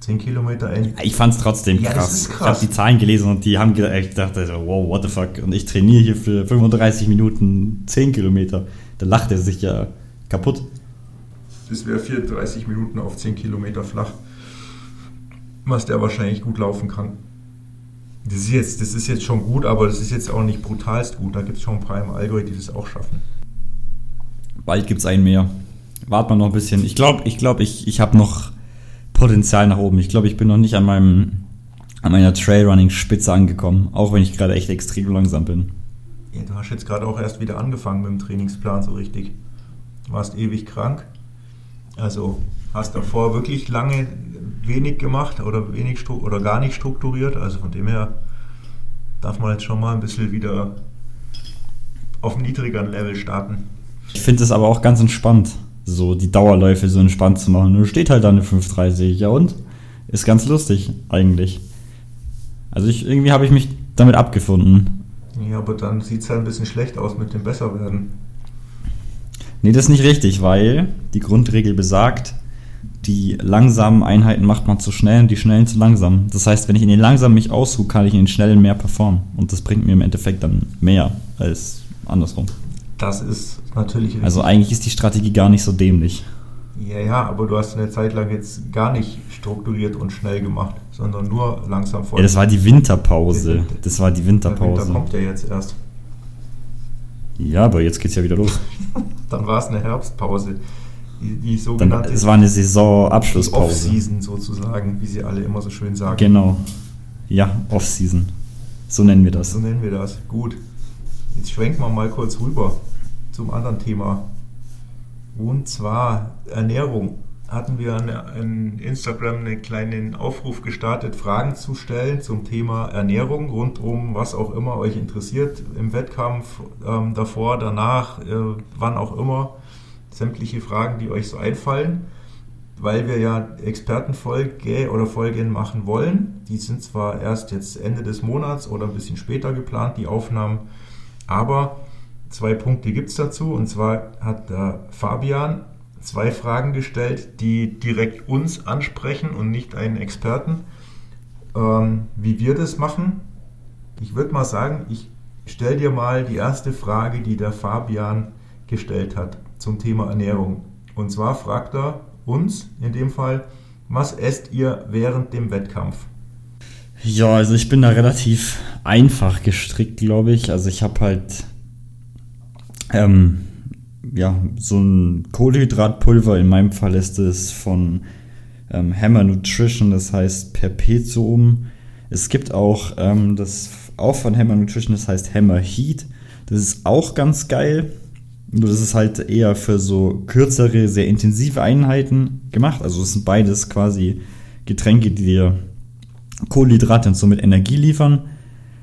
[SPEAKER 2] 10 Kilometer ein.
[SPEAKER 1] Ich fand's trotzdem
[SPEAKER 2] Ja,
[SPEAKER 1] krass.
[SPEAKER 2] ist
[SPEAKER 1] Ich
[SPEAKER 2] krass.
[SPEAKER 1] habe die Zahlen gelesen und die haben ge- ich dachte so, wow, what the fuck. Und ich trainiere hier für 35 Minuten 10 Kilometer. Da lacht er sich ja kaputt.
[SPEAKER 2] Das wäre 34 Minuten auf 10 Kilometer flach. Was der wahrscheinlich gut laufen kann. Das ist jetzt, das ist jetzt schon gut, aber das ist jetzt auch nicht brutalst gut. Da gibt es schon ein paar im Allgäu, die das auch schaffen.
[SPEAKER 1] Bald gibt's einen mehr. Wart mal noch ein bisschen. Ich glaube, ich, glaub, ich, ich habe noch Potenzial nach oben. Ich glaube, ich bin noch nicht an meinem an meiner Trailrunning-Spitze angekommen, auch wenn ich gerade echt extrem langsam bin.
[SPEAKER 2] Ja, du hast jetzt gerade auch erst wieder angefangen mit dem Trainingsplan so richtig. Du warst ewig krank. Also hast davor wirklich lange wenig gemacht oder wenig oder gar nicht strukturiert. Also von dem her darf man jetzt schon mal ein bisschen wieder auf einem niedrigeren Level starten.
[SPEAKER 1] Ich finde es aber auch ganz entspannt, so die Dauerläufe so entspannt zu machen. Du steht halt da eine 5,30, ja und? Ist ganz lustig eigentlich. Also ich, irgendwie habe ich mich damit abgefunden.
[SPEAKER 2] Ja, aber dann sieht es halt ein bisschen schlecht aus mit dem Besserwerden.
[SPEAKER 1] Nee, das ist nicht richtig, weil die Grundregel besagt, die langsamen Einheiten macht man zu schnell und die schnellen zu langsam. Das heißt, wenn ich in den langsamen mich ausruhe, kann ich in den schnellen mehr performen. Und das bringt mir im Endeffekt dann mehr als andersrum.
[SPEAKER 2] Das ist natürlich richtig.
[SPEAKER 1] Also eigentlich ist die Strategie gar nicht so dämlich.
[SPEAKER 2] Ja, ja, aber du hast eine Zeit lang jetzt gar nicht strukturiert und schnell gemacht, sondern nur langsam vor.
[SPEAKER 1] Ja, das war die Winterpause. Das war die
[SPEAKER 2] Der Winter
[SPEAKER 1] Winterpause.
[SPEAKER 2] kommt ja jetzt erst.
[SPEAKER 1] Ja, aber jetzt geht's ja wieder los.
[SPEAKER 2] Dann war es eine Herbstpause. Die, die sogenannte
[SPEAKER 1] es war eine Saisonabschlusspause.
[SPEAKER 2] Off-Season sozusagen, wie sie alle immer so schön sagen.
[SPEAKER 1] Genau. Ja, Off-Season. So nennen wir das.
[SPEAKER 2] So nennen wir das. Gut. Jetzt schwenken wir mal kurz rüber zum anderen Thema. Und zwar Ernährung. Hatten wir an, an Instagram einen kleinen Aufruf gestartet, Fragen zu stellen zum Thema Ernährung, rund um was auch immer euch interessiert, im Wettkampf, ähm, davor, danach, äh, wann auch immer. Sämtliche Fragen, die euch so einfallen weil wir ja Expertenfolge oder Folgen machen wollen. Die sind zwar erst jetzt Ende des Monats oder ein bisschen später geplant, die Aufnahmen, aber zwei Punkte gibt es dazu. Und zwar hat der Fabian zwei Fragen gestellt, die direkt uns ansprechen und nicht einen Experten. Ähm, wie wir das machen, ich würde mal sagen, ich stelle dir mal die erste Frage, die der Fabian gestellt hat zum Thema Ernährung. Und zwar fragt er uns in dem Fall, was esst ihr während dem Wettkampf?
[SPEAKER 1] Ja, also ich bin da relativ einfach gestrickt, glaube ich. Also ich habe halt ähm, ja so ein Kohlenhydratpulver. In meinem Fall ist es von ähm, Hammer Nutrition, das heißt Perpetuum. Es gibt auch ähm, das auch von Hammer Nutrition, das heißt Hammer Heat. Das ist auch ganz geil. Nur das ist halt eher für so kürzere, sehr intensive Einheiten gemacht. Also es sind beides quasi Getränke, die dir Kohlenhydrate und somit Energie liefern.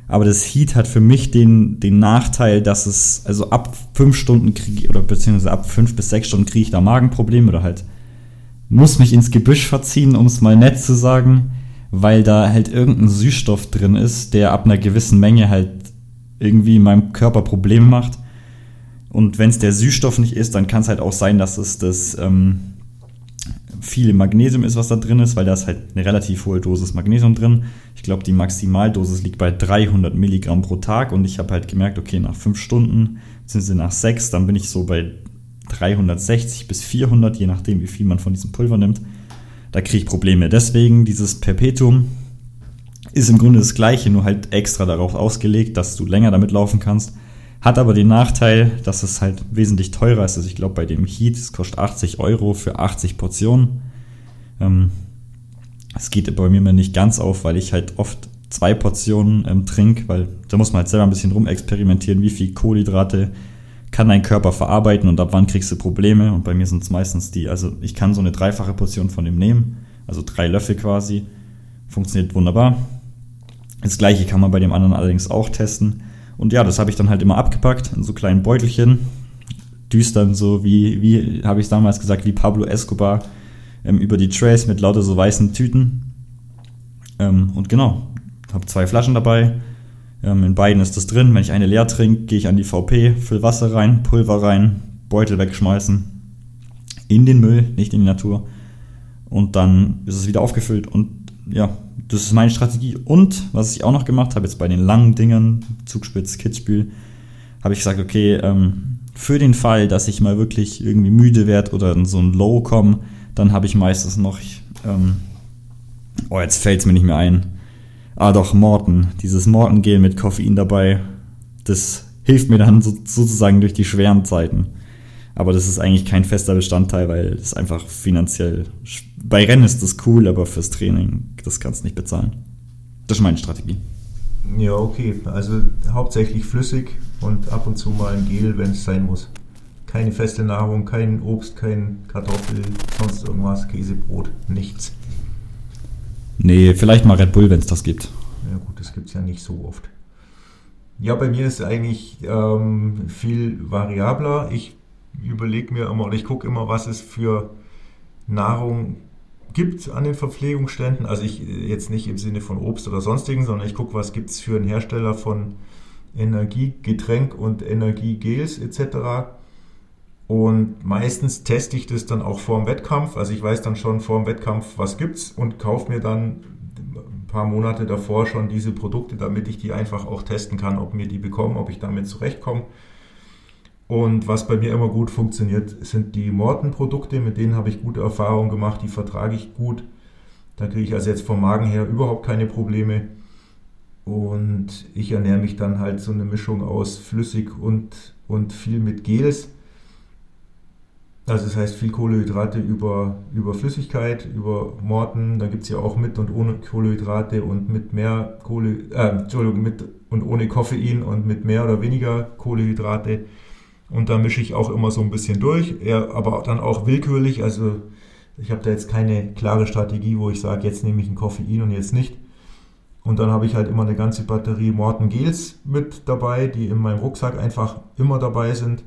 [SPEAKER 1] Aber das Heat hat für mich den, den Nachteil, dass es, also ab fünf Stunden kriege oder beziehungsweise ab fünf bis sechs Stunden kriege ich da Magenprobleme oder halt muss mich ins Gebüsch verziehen, um es mal nett zu sagen, weil da halt irgendein Süßstoff drin ist, der ab einer gewissen Menge halt irgendwie in meinem Körper Probleme macht. Und wenn es der Süßstoff nicht ist, dann kann es halt auch sein, dass es das ähm, viel Magnesium ist, was da drin ist, weil da ist halt eine relativ hohe Dosis Magnesium drin. Ich glaube, die Maximaldosis liegt bei 300 Milligramm pro Tag und ich habe halt gemerkt, okay, nach fünf Stunden, beziehungsweise nach sechs, dann bin ich so bei 360 bis 400, je nachdem, wie viel man von diesem Pulver nimmt. Da kriege ich Probleme. Deswegen dieses Perpetuum ist im Grunde das gleiche, nur halt extra darauf ausgelegt, dass du länger damit laufen kannst. Hat aber den Nachteil, dass es halt wesentlich teurer ist. Also ich glaube, bei dem Heat, es kostet 80 Euro für 80 Portionen. Ähm, es geht bei mir nicht ganz auf, weil ich halt oft zwei Portionen ähm, trinke, weil da muss man halt selber ein bisschen rumexperimentieren, wie viel Kohlenhydrate kann dein Körper verarbeiten und ab wann kriegst du Probleme. Und bei mir sind es meistens die, also ich kann so eine dreifache Portion von dem nehmen, also drei Löffel quasi. Funktioniert wunderbar. Das gleiche kann man bei dem anderen allerdings auch testen. Und ja, das habe ich dann halt immer abgepackt in so kleinen Beutelchen. Düstern so wie, wie habe ich damals gesagt, wie Pablo Escobar ähm, über die Trays mit lauter so weißen Tüten. Ähm, und genau, habe zwei Flaschen dabei, ähm, in beiden ist das drin. Wenn ich eine leer trinke, gehe ich an die VP, fülle Wasser rein, Pulver rein, Beutel wegschmeißen. In den Müll, nicht in die Natur. Und dann ist es wieder aufgefüllt. Und ja, das ist meine Strategie. Und was ich auch noch gemacht habe, jetzt bei den langen Dingen, Zugspitz, Kitzbühel, habe ich gesagt, okay, ähm, für den Fall, dass ich mal wirklich irgendwie müde werde oder in so ein Low komme, dann habe ich meistens noch, ähm, oh, jetzt fällt es mir nicht mehr ein, Ah doch, Morten. Dieses Morten-Gel mit Koffein dabei, das hilft mir dann so, sozusagen durch die schweren Zeiten. Aber das ist eigentlich kein fester Bestandteil, weil es einfach finanziell. Bei Rennen ist das cool, aber fürs Training, das kannst du nicht bezahlen. Das ist meine Strategie.
[SPEAKER 2] Ja, okay. Also hauptsächlich flüssig und ab und zu mal ein Gel, wenn es sein muss. Keine feste Nahrung, kein Obst, kein Kartoffel, sonst irgendwas, Käsebrot, nichts.
[SPEAKER 1] Nee, vielleicht mal Red Bull, wenn es das gibt.
[SPEAKER 2] Ja gut, das gibt es ja nicht so oft. Ja, bei mir ist eigentlich ähm, viel variabler. Ich überlege mir immer oder ich gucke immer, was es für Nahrung gibt an den Verpflegungsständen. Also ich jetzt nicht im Sinne von Obst oder sonstigen, sondern ich gucke, was gibt es für einen Hersteller von Energiegetränk und Energiegels etc. Und meistens teste ich das dann auch vor dem Wettkampf. Also ich weiß dann schon vor dem Wettkampf, was gibt's und kaufe mir dann ein paar Monate davor schon diese Produkte, damit ich die einfach auch testen kann, ob mir die bekommen, ob ich damit zurechtkomme. Und was bei mir immer gut funktioniert, sind die Morten-Produkte. Mit denen habe ich gute Erfahrungen gemacht, die vertrage ich gut. Da kriege ich also jetzt vom Magen her überhaupt keine Probleme. Und ich ernähre mich dann halt so eine Mischung aus flüssig und, und viel mit Gels. Also das heißt viel Kohlenhydrate über, über Flüssigkeit, über Morten. Da gibt es ja auch mit und ohne Kohlenhydrate und mit mehr Kohle, äh, Entschuldigung, mit und ohne Koffein und mit mehr oder weniger Kohlenhydrate. Und da mische ich auch immer so ein bisschen durch, eher, aber dann auch willkürlich. Also ich habe da jetzt keine klare Strategie, wo ich sage, jetzt nehme ich ein Koffein und jetzt nicht. Und dann habe ich halt immer eine ganze Batterie Morten Gels mit dabei, die in meinem Rucksack einfach immer dabei sind,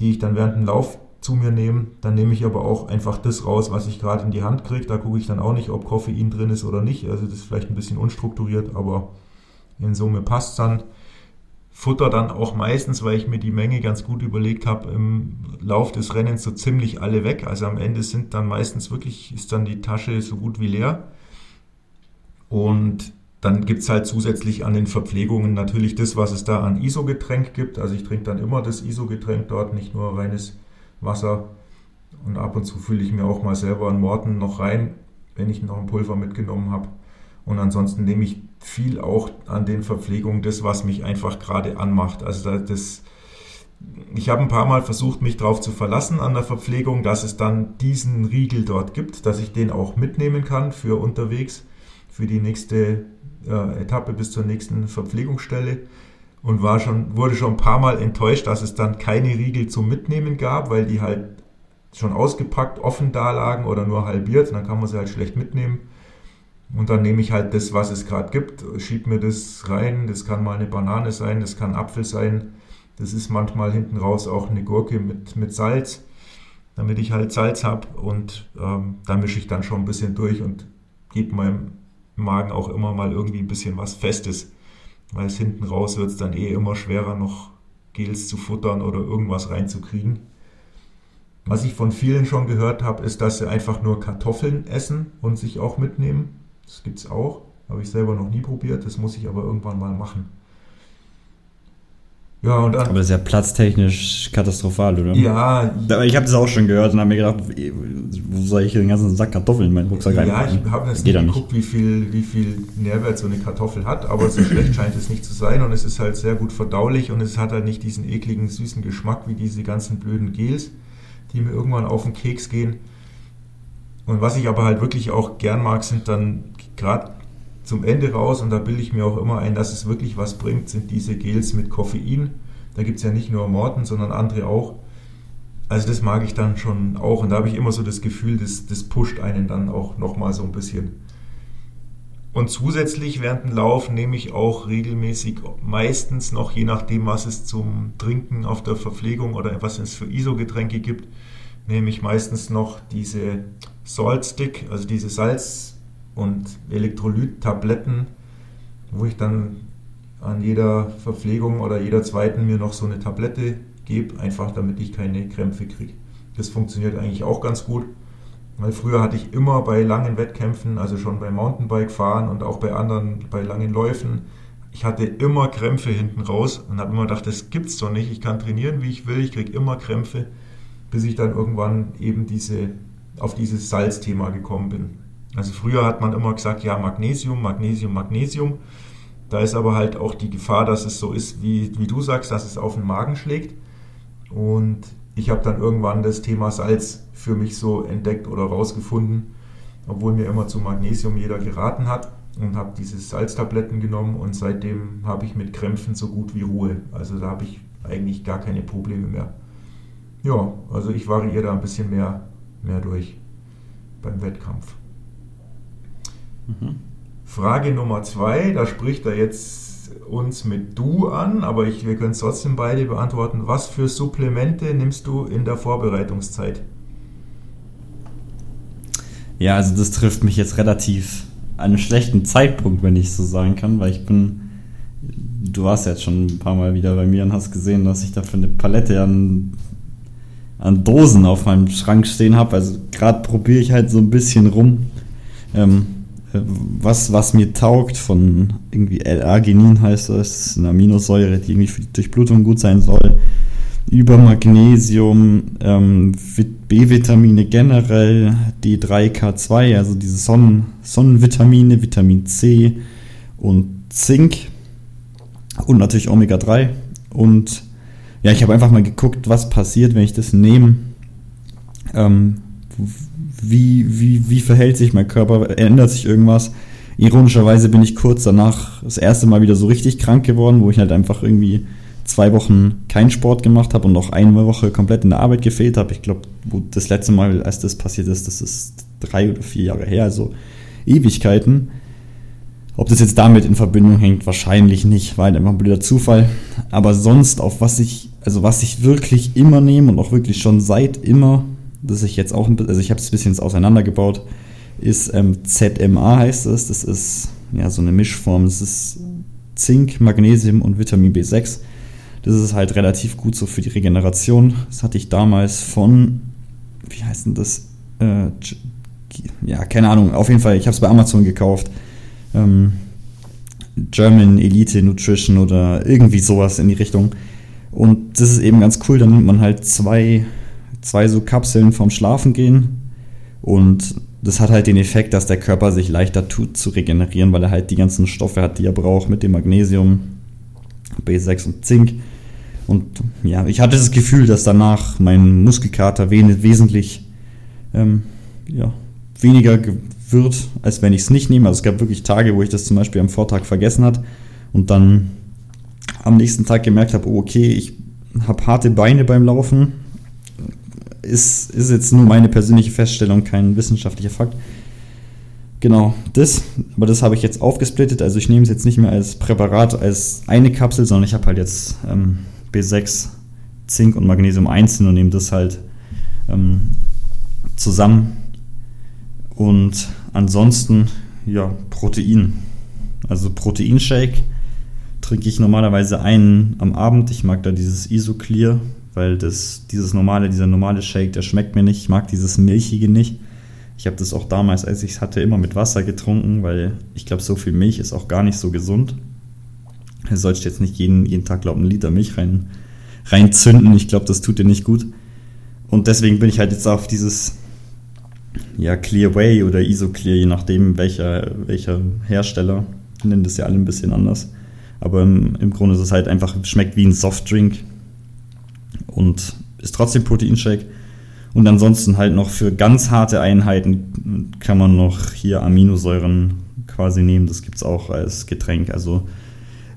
[SPEAKER 2] die ich dann während dem Lauf zu mir nehme. Dann nehme ich aber auch einfach das raus, was ich gerade in die Hand kriege. Da gucke ich dann auch nicht, ob Koffein drin ist oder nicht. Also das ist vielleicht ein bisschen unstrukturiert, aber in Summe passt dann. Futter dann auch meistens, weil ich mir die Menge ganz gut überlegt habe, im Lauf des Rennens so ziemlich alle weg. Also am Ende sind dann meistens wirklich, ist dann die Tasche so gut wie leer. Und dann gibt es halt zusätzlich an den Verpflegungen natürlich das, was es da an ISO-Getränk gibt. Also ich trinke dann immer das ISO-Getränk dort, nicht nur reines Wasser. Und ab und zu fülle ich mir auch mal selber einen Morten noch rein, wenn ich noch ein Pulver mitgenommen habe. Und ansonsten nehme ich viel auch an den Verpflegungen das, was mich einfach gerade anmacht. Also das, ich habe ein paar Mal versucht, mich darauf zu verlassen an der Verpflegung, dass es dann diesen Riegel dort gibt, dass ich den auch mitnehmen kann für unterwegs, für die nächste äh, Etappe bis zur nächsten Verpflegungsstelle und war schon, wurde schon ein paar Mal enttäuscht, dass es dann keine Riegel zum Mitnehmen gab, weil die halt schon ausgepackt, offen da lagen oder nur halbiert. Dann kann man sie halt schlecht mitnehmen. Und dann nehme ich halt das, was es gerade gibt, schiebe mir das rein. Das kann mal eine Banane sein, das kann Apfel sein. Das ist manchmal hinten raus auch eine Gurke mit, mit Salz, damit ich halt Salz habe. Und ähm, da mische ich dann schon ein bisschen durch und gebe meinem Magen auch immer mal irgendwie ein bisschen was Festes. Weil es hinten raus wird es dann eh immer schwerer, noch Gels zu futtern oder irgendwas reinzukriegen. Was ich von vielen schon gehört habe, ist, dass sie einfach nur Kartoffeln essen und sich auch mitnehmen. Das gibt es auch. Habe ich selber noch nie probiert. Das muss ich aber irgendwann mal machen.
[SPEAKER 1] Ja, und dann, aber das ist ja platztechnisch katastrophal, oder?
[SPEAKER 2] Ja.
[SPEAKER 1] Ich habe das auch schon gehört und habe mir gedacht, wo soll ich den ganzen Sack Kartoffeln in meinen Rucksack
[SPEAKER 2] rein? Ja, ich habe das nicht geguckt, wie viel, wie viel Nährwert so eine Kartoffel hat, aber so schlecht scheint es nicht zu sein und es ist halt sehr gut verdaulich und es hat halt nicht diesen ekligen, süßen Geschmack wie diese ganzen blöden Gels, die mir irgendwann auf den Keks gehen. Und was ich aber halt wirklich auch gern mag, sind dann gerade zum Ende raus, und da bilde ich mir auch immer ein, dass es wirklich was bringt, sind diese Gels mit Koffein. Da gibt es ja nicht nur Morten, sondern andere auch. Also das mag ich dann schon auch. Und da habe ich immer so das Gefühl, das, das pusht einen dann auch nochmal so ein bisschen. Und zusätzlich während dem Lauf nehme ich auch regelmäßig, meistens noch, je nachdem, was es zum Trinken auf der Verpflegung oder was es für ISO-Getränke gibt, nehme ich meistens noch diese Salt Stick, also diese Salz, und Elektrolyt-Tabletten, wo ich dann an jeder Verpflegung oder jeder zweiten mir noch so eine Tablette gebe, einfach damit ich keine Krämpfe kriege. Das funktioniert eigentlich auch ganz gut, weil früher hatte ich immer bei langen Wettkämpfen, also schon beim Mountainbike fahren und auch bei anderen, bei langen Läufen, ich hatte immer Krämpfe hinten raus und habe immer gedacht, das gibt's doch nicht. Ich kann trainieren, wie ich will, ich kriege immer Krämpfe, bis ich dann irgendwann eben diese, auf dieses Salzthema gekommen bin. Also früher hat man immer gesagt, ja, Magnesium, Magnesium, Magnesium. Da ist aber halt auch die Gefahr, dass es so ist, wie, wie du sagst, dass es auf den Magen schlägt. Und ich habe dann irgendwann das Thema Salz für mich so entdeckt oder rausgefunden, obwohl mir immer zu Magnesium jeder geraten hat und habe diese Salztabletten genommen und seitdem habe ich mit Krämpfen so gut wie Ruhe. Also da habe ich eigentlich gar keine Probleme mehr. Ja, also ich variiere da ein bisschen mehr, mehr durch beim Wettkampf. Frage Nummer zwei, da spricht er jetzt uns mit du an, aber ich, wir können es trotzdem beide beantworten. Was für Supplemente nimmst du in der Vorbereitungszeit?
[SPEAKER 1] Ja, also das trifft mich jetzt relativ an einem schlechten Zeitpunkt, wenn ich so sagen kann, weil ich bin, du warst jetzt schon ein paar Mal wieder bei mir und hast gesehen, dass ich dafür eine Palette an, an Dosen auf meinem Schrank stehen habe. Also gerade probiere ich halt so ein bisschen rum. Ähm, was, was mir taugt von irgendwie L-Arginin heißt das, eine Aminosäure, die irgendwie für die Durchblutung gut sein soll, über Magnesium, ähm, B-Vitamine generell, D3K2, also diese Sonnen Sonnenvitamine, Vitamin C und Zink und natürlich Omega-3. Und ja, ich habe einfach mal geguckt, was passiert, wenn ich das nehme. Ähm, wie, wie, wie verhält sich mein Körper, ändert sich irgendwas. Ironischerweise bin ich kurz danach das erste Mal wieder so richtig krank geworden, wo ich halt einfach irgendwie zwei Wochen keinen Sport gemacht habe und noch eine Woche komplett in der Arbeit gefehlt habe. Ich glaube, das letzte Mal, als das passiert ist, das ist drei oder vier Jahre her, also Ewigkeiten. Ob das jetzt damit in Verbindung hängt, wahrscheinlich nicht, weil einfach ein blöder Zufall. Aber sonst, auf was ich, also was ich wirklich immer nehme und auch wirklich schon seit immer das ich jetzt auch, also ich habe es ein bisschen auseinandergebaut, ist ähm, ZMA heißt es. Das ist ja so eine Mischform. Das ist Zink, Magnesium und Vitamin B6. Das ist halt relativ gut so für die Regeneration. Das hatte ich damals von, wie heißt denn das? Äh, ja, keine Ahnung. Auf jeden Fall, ich habe es bei Amazon gekauft. Ähm, German Elite Nutrition oder irgendwie sowas in die Richtung. Und das ist eben ganz cool. Da nimmt man halt zwei zwei so Kapseln vorm Schlafen gehen. Und das hat halt den Effekt, dass der Körper sich leichter tut zu regenerieren, weil er halt die ganzen Stoffe hat, die er braucht mit dem Magnesium, B6 und Zink. Und ja, ich hatte das Gefühl, dass danach mein Muskelkater wesentlich ähm, ja, weniger wird, als wenn ich es nicht nehme. Also es gab wirklich Tage, wo ich das zum Beispiel am Vortag vergessen hat und dann am nächsten Tag gemerkt habe, oh, okay, ich habe harte Beine beim Laufen, ist, ist jetzt nur meine persönliche Feststellung, kein wissenschaftlicher Fakt. Genau, das, aber das habe ich jetzt aufgesplittet. Also ich nehme es jetzt nicht mehr als Präparat, als eine Kapsel, sondern ich habe halt jetzt ähm, B6, Zink und Magnesium einzeln und nehme das halt ähm, zusammen. Und ansonsten, ja, Protein. Also Proteinshake trinke ich normalerweise einen am Abend. Ich mag da dieses Isoclear, weil das, dieses normale, dieser normale Shake, der schmeckt mir nicht. Ich mag dieses Milchige nicht. Ich habe das auch damals, als ich es hatte, immer mit Wasser getrunken, weil ich glaube, so viel Milch ist auch gar nicht so gesund. Du sollst jetzt nicht jeden, jeden Tag, glaube ich, einen Liter Milch rein, reinzünden. Ich glaube, das tut dir nicht gut. Und deswegen bin ich halt jetzt auf dieses ja, Clear Way oder Isoclear, je nachdem, welcher, welcher Hersteller. Nennen das ja alle ein bisschen anders. Aber im, im Grunde ist es halt einfach, schmeckt wie ein Softdrink und ist trotzdem Proteinshake. Und ansonsten halt noch für ganz harte Einheiten kann man noch hier Aminosäuren quasi nehmen. Das gibt es auch als Getränk. Also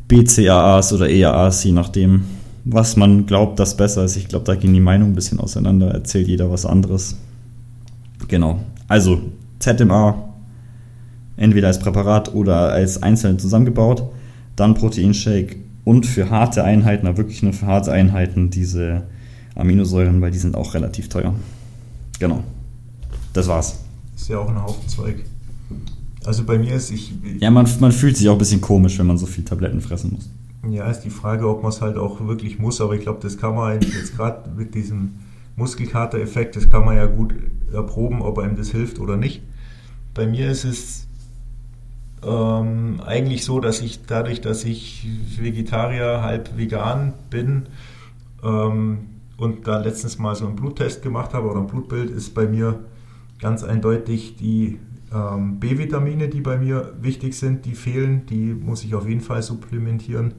[SPEAKER 1] BCAAs oder EAAs, je nachdem, was man glaubt, das besser ist. Ich glaube, da gehen die Meinungen ein bisschen auseinander. Erzählt jeder was anderes. Genau. Also ZMA entweder als Präparat oder als einzeln zusammengebaut. Dann Proteinshake und für harte Einheiten, aber wirklich nur für harte Einheiten, diese Aminosäuren, weil die sind auch relativ teuer. Genau. Das war's.
[SPEAKER 2] Ist ja auch ein Haufen Zeug. Also bei mir ist ich.
[SPEAKER 1] Ja, man, man fühlt sich auch ein bisschen komisch, wenn man so viel Tabletten fressen muss.
[SPEAKER 2] Ja, ist die Frage, ob man es halt auch wirklich muss, aber ich glaube, das kann man jetzt gerade mit diesem Muskelkater-Effekt, das kann man ja gut erproben, ob einem das hilft oder nicht. Bei mir ist es ähm, eigentlich so, dass ich dadurch, dass ich Vegetarier, halb vegan bin ähm, und da letztens mal so einen Bluttest gemacht habe oder ein Blutbild, ist bei mir ganz eindeutig die ähm, B-Vitamine, die bei mir wichtig sind, die fehlen. Die muss ich auf jeden Fall supplementieren.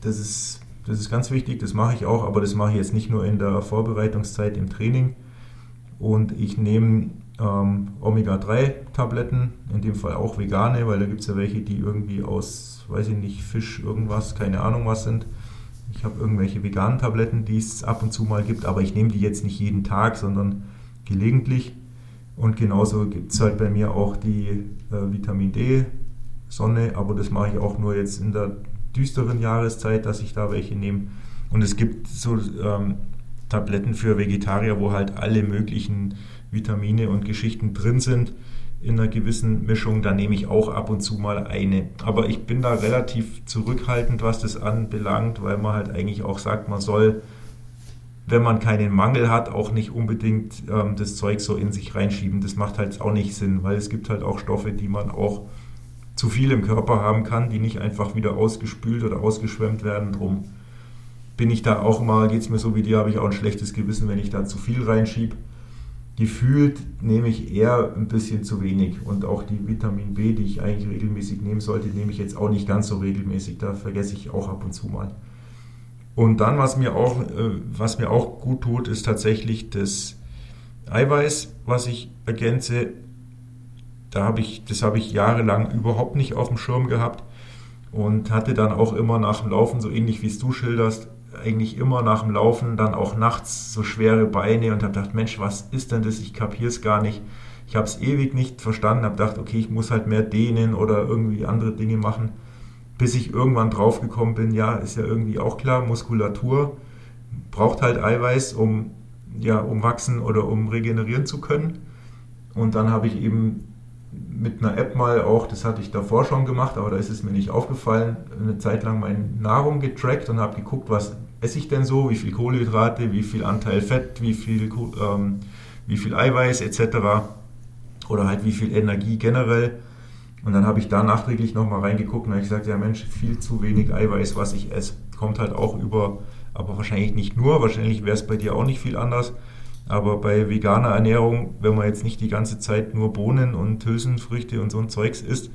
[SPEAKER 2] Das ist, das ist ganz wichtig, das mache ich auch, aber das mache ich jetzt nicht nur in der Vorbereitungszeit im Training. Und ich nehme ähm, Omega-3-Tabletten, in dem Fall auch vegane, weil da gibt es ja welche, die irgendwie aus, weiß ich nicht, Fisch, irgendwas, keine Ahnung was sind. Ich habe irgendwelche veganen Tabletten, die es ab und zu mal gibt, aber ich nehme die jetzt nicht jeden Tag, sondern gelegentlich. Und genauso gibt es halt bei mir auch die äh, Vitamin D Sonne, aber das mache ich auch nur jetzt in der düsteren Jahreszeit, dass ich da welche nehme. Und es gibt so ähm, Tabletten für Vegetarier, wo halt alle möglichen Vitamine und Geschichten drin sind in einer gewissen Mischung, da nehme ich auch ab und zu mal eine. Aber ich bin da relativ zurückhaltend, was das anbelangt, weil man halt eigentlich auch sagt, man soll, wenn man keinen Mangel hat, auch nicht unbedingt ähm, das Zeug so in sich reinschieben. Das macht halt auch nicht Sinn, weil es gibt halt auch Stoffe, die man auch zu viel im Körper haben kann, die nicht einfach wieder ausgespült oder ausgeschwemmt werden. Drum bin ich da auch mal, geht es mir so wie dir, habe ich auch ein schlechtes Gewissen, wenn ich da zu viel reinschiebe gefühlt nehme ich eher ein bisschen zu wenig. Und auch die Vitamin B, die ich eigentlich regelmäßig nehmen sollte, nehme ich jetzt auch nicht ganz so regelmäßig. Da vergesse ich auch ab und zu mal. Und dann, was mir auch, äh, was mir auch gut tut, ist tatsächlich das Eiweiß, was ich ergänze. Da habe ich, das habe ich jahrelang überhaupt nicht auf dem Schirm gehabt und hatte dann auch immer nach dem Laufen, so ähnlich wie es du schilderst, eigentlich immer nach dem Laufen dann auch nachts so schwere Beine und habe gedacht, Mensch, was ist denn das? Ich kapiere es gar nicht. Ich habe es ewig nicht verstanden, habe gedacht, okay, ich muss halt mehr dehnen oder irgendwie andere Dinge machen, bis ich irgendwann draufgekommen bin, ja, ist ja irgendwie auch klar, Muskulatur braucht halt Eiweiß, um ja, um wachsen oder um regenerieren zu können. Und dann habe ich eben mit einer App mal auch, das hatte ich davor schon gemacht, aber da ist es mir nicht aufgefallen, eine Zeit lang meine Nahrung getrackt und habe geguckt, was esse ich denn so, wie viel Kohlenhydrate, wie viel Anteil Fett, wie viel, ähm, wie viel Eiweiß etc. Oder halt wie viel Energie generell. Und dann habe ich da nachträglich nochmal reingeguckt und habe gesagt, ja Mensch, viel zu wenig Eiweiß, was ich esse. Kommt halt auch über, aber wahrscheinlich nicht nur, wahrscheinlich wäre es bei dir auch nicht viel anders aber bei veganer Ernährung, wenn man jetzt nicht die ganze Zeit nur Bohnen und Hülsenfrüchte und so ein Zeugs isst,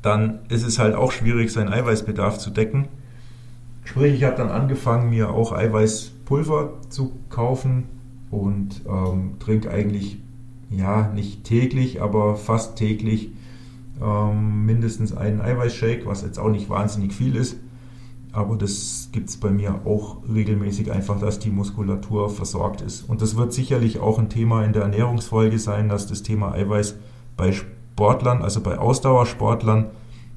[SPEAKER 2] dann ist es halt auch schwierig, seinen Eiweißbedarf zu decken. Sprich, ich habe dann angefangen, mir auch Eiweißpulver zu kaufen und ähm, trinke eigentlich, ja, nicht täglich, aber fast täglich ähm, mindestens einen Eiweißshake, was jetzt auch nicht wahnsinnig viel ist. Aber das gibt es bei mir auch regelmäßig einfach, dass die Muskulatur versorgt ist. Und das wird sicherlich auch ein Thema in der Ernährungsfolge sein, dass das Thema Eiweiß bei Sportlern, also bei Ausdauersportlern,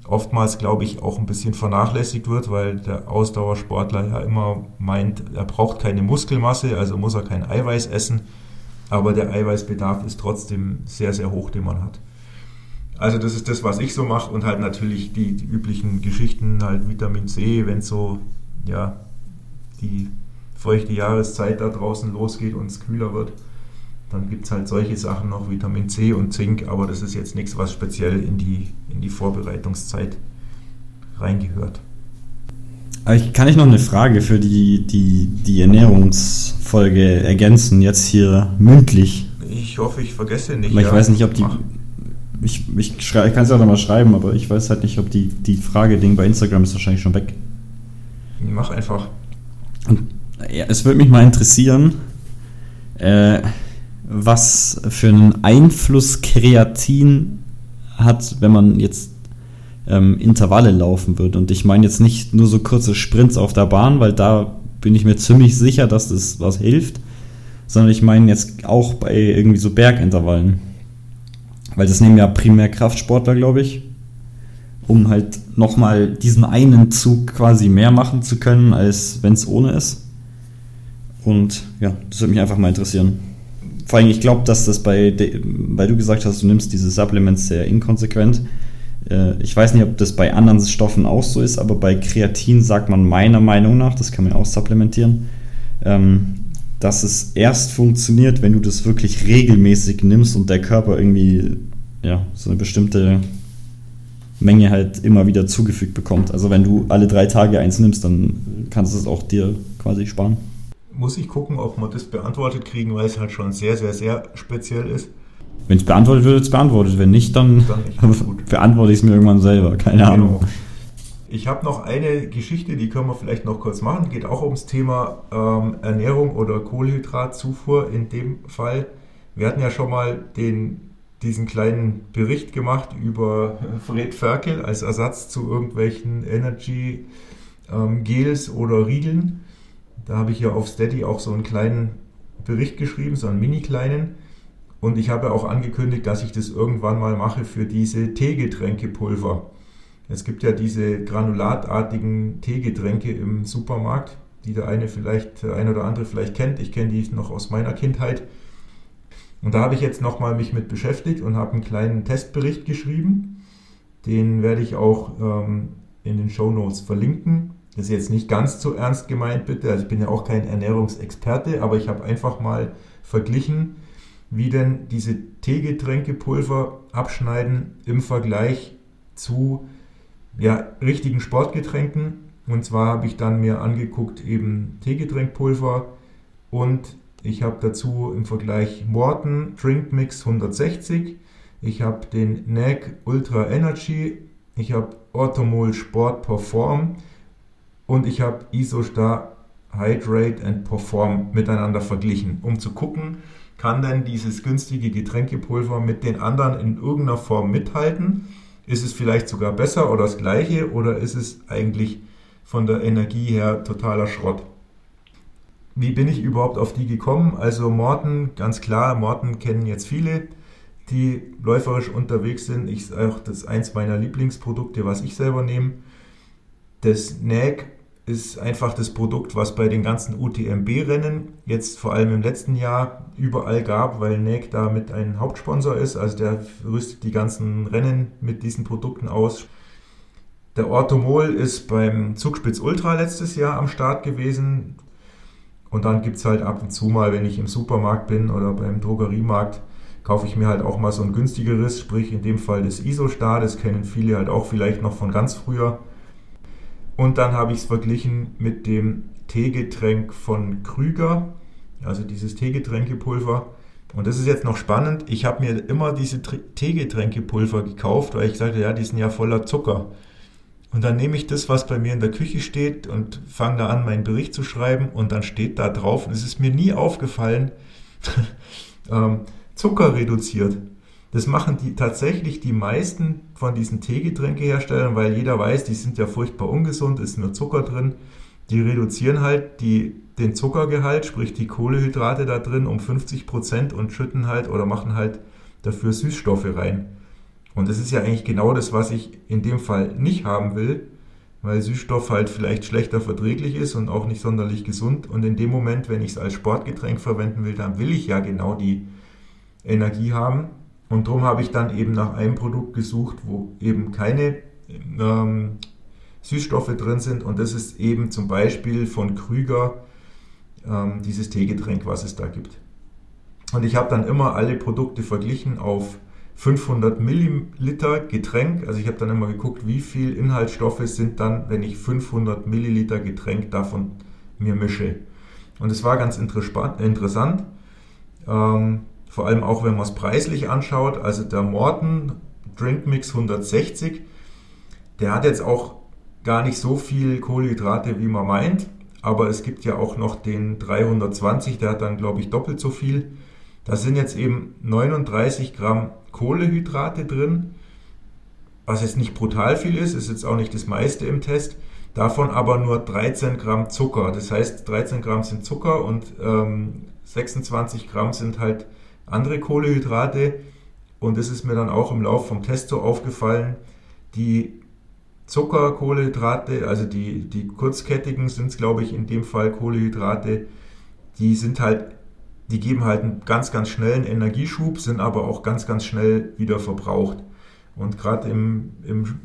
[SPEAKER 2] oftmals, glaube ich, auch ein bisschen vernachlässigt wird, weil der Ausdauersportler ja immer meint, er braucht keine Muskelmasse, also muss er kein Eiweiß essen, aber der Eiweißbedarf ist trotzdem sehr, sehr hoch, den man hat. Also das ist das, was ich so mache und halt natürlich die, die üblichen Geschichten, halt Vitamin C, wenn so, ja, die feuchte Jahreszeit da draußen losgeht und es kühler wird. Dann gibt es halt solche Sachen noch, Vitamin C und Zink, aber das ist jetzt nichts, was speziell in die, in die Vorbereitungszeit reingehört.
[SPEAKER 1] Ich, kann ich noch eine Frage für die, die, die Ernährungsfolge ergänzen, jetzt hier mündlich?
[SPEAKER 2] Ich hoffe, ich vergesse nicht.
[SPEAKER 1] Aber ich ja, weiß nicht, ob die. Ich, ich, ich kann es ja nochmal schreiben, aber ich weiß halt nicht, ob die, die Frage-Ding bei Instagram ist wahrscheinlich schon weg.
[SPEAKER 2] Mach einfach.
[SPEAKER 1] Und, ja, es würde mich mal interessieren, äh, was für einen Einfluss Kreatin hat, wenn man jetzt ähm, Intervalle laufen würde. Und ich meine jetzt nicht nur so kurze Sprints auf der Bahn, weil da bin ich mir ziemlich sicher, dass das was hilft, sondern ich meine jetzt auch bei irgendwie so Bergintervallen. Weil das nehmen ja primär Kraftsportler, glaube ich, um halt nochmal diesen einen Zug quasi mehr machen zu können, als wenn es ohne ist. Und ja, das würde mich einfach mal interessieren. Vor allem, ich glaube, dass das bei, weil du gesagt hast, du nimmst diese Supplements sehr inkonsequent. Äh, ich weiß nicht, ob das bei anderen Stoffen auch so ist, aber bei Kreatin sagt man meiner Meinung nach, das kann man auch supplementieren, ähm, dass es erst funktioniert, wenn du das wirklich regelmäßig nimmst und der Körper irgendwie ja, so eine bestimmte Menge halt immer wieder zugefügt bekommt. Also wenn du alle drei Tage eins nimmst, dann kannst du es auch dir quasi sparen.
[SPEAKER 2] Muss ich gucken, ob wir das beantwortet kriegen, weil es halt schon sehr, sehr, sehr speziell ist.
[SPEAKER 1] Wenn es beantwortet wird, wird es beantwortet. Wenn nicht, dann, dann nicht beantworte ich es mir irgendwann selber. Keine genau. Ahnung.
[SPEAKER 2] Ich habe noch eine Geschichte, die können wir vielleicht noch kurz machen. Geht auch ums Thema ähm, Ernährung oder Kohlenhydratzufuhr in dem Fall. Wir hatten ja schon mal den, diesen kleinen Bericht gemacht über Fred Ferkel als Ersatz zu irgendwelchen Energy ähm, Gels oder Riegeln. Da habe ich ja auf Steady auch so einen kleinen Bericht geschrieben, so einen mini-kleinen. Und ich habe auch angekündigt, dass ich das irgendwann mal mache für diese Teegetränkepulver. Es gibt ja diese granulatartigen Teegetränke im Supermarkt, die der eine vielleicht, der eine oder andere vielleicht kennt. Ich kenne die noch aus meiner Kindheit. Und da habe ich jetzt nochmal mich mit beschäftigt und habe einen kleinen Testbericht geschrieben. Den werde ich auch ähm, in den Show Notes verlinken. Das ist jetzt nicht ganz so ernst gemeint, bitte. Also ich bin ja auch kein Ernährungsexperte, aber ich habe einfach mal verglichen, wie denn diese Teegetränkepulver abschneiden im Vergleich zu ja, richtigen Sportgetränken. Und zwar habe ich dann mir angeguckt eben Teegetränkpulver und ich habe dazu im Vergleich Morton Drink Mix 160, ich habe den NAG Ultra Energy, ich habe Orthomol Sport Perform und ich habe Isostar Hydrate and Perform miteinander verglichen, um zu gucken, kann denn dieses günstige Getränkepulver mit den anderen in irgendeiner Form mithalten? Ist es vielleicht sogar besser oder das gleiche oder ist es eigentlich von der Energie her totaler Schrott? Wie bin ich überhaupt auf die gekommen? Also Morten, ganz klar, Morten kennen jetzt viele, die läuferisch unterwegs sind. Ich auch das ist eins meiner Lieblingsprodukte, was ich selber nehme. Das NAG ist einfach das Produkt, was bei den ganzen UTMB-Rennen jetzt vor allem im letzten Jahr überall gab, weil NEC da mit ein Hauptsponsor ist. Also der rüstet die ganzen Rennen mit diesen Produkten aus. Der Orthomol ist beim Zugspitz Ultra letztes Jahr am Start gewesen. Und dann gibt es halt ab und zu mal, wenn ich im Supermarkt bin oder beim Drogeriemarkt, kaufe ich mir halt auch mal so ein günstigeres, sprich in dem Fall das Isostar. Das kennen viele halt auch vielleicht noch von ganz früher und dann habe ich es verglichen mit dem Teegetränk von Krüger, also dieses Teegetränkepulver. Und das ist jetzt noch spannend. Ich habe mir immer diese Teegetränkepulver gekauft, weil ich sagte, ja, die sind ja voller Zucker. Und dann nehme ich das, was bei mir in der Küche steht und fange da an, meinen Bericht zu schreiben und dann steht da drauf, und es ist mir nie aufgefallen, ähm, Zucker reduziert. Das machen die tatsächlich die meisten von diesen Teegetränkeherstellern, weil jeder weiß, die sind ja furchtbar ungesund, ist nur Zucker drin. Die reduzieren halt die, den Zuckergehalt, sprich die Kohlehydrate da drin um 50 Prozent und schütten halt oder machen halt dafür Süßstoffe rein. Und das ist ja eigentlich genau das, was ich in dem Fall nicht haben will, weil Süßstoff halt vielleicht schlechter verträglich ist und auch nicht sonderlich gesund. Und in dem Moment, wenn ich es als Sportgetränk verwenden will, dann will ich ja genau die Energie haben. Und darum habe ich dann eben nach einem Produkt gesucht, wo eben keine ähm, Süßstoffe drin sind. Und das ist eben zum Beispiel von Krüger ähm, dieses Teegetränk, was es da gibt. Und ich habe dann immer alle Produkte verglichen auf 500 Milliliter Getränk. Also ich habe dann immer geguckt, wie viel Inhaltsstoffe sind dann, wenn ich 500 Milliliter Getränk davon mir mische. Und es war ganz interessant, ähm, vor allem auch wenn man es preislich anschaut. Also der Morton Drink Mix 160, der hat jetzt auch gar nicht so viel Kohlenhydrate, wie man meint. Aber es gibt ja auch noch den 320, der hat dann, glaube ich, doppelt so viel. Da sind jetzt eben 39 Gramm Kohlehydrate drin, was jetzt nicht brutal viel ist, ist jetzt auch nicht das meiste im Test. Davon aber nur 13 Gramm Zucker. Das heißt, 13 Gramm sind Zucker und ähm, 26 Gramm sind halt andere Kohlehydrate. Und das ist mir dann auch im Laufe vom Test so aufgefallen. Die Zuckerkohlehydrate, also die, die kurzkettigen sind es, glaube ich, in dem Fall Kohlehydrate, die sind halt die geben halt einen ganz, ganz schnellen Energieschub, sind aber auch ganz, ganz schnell wieder verbraucht. Und gerade im, im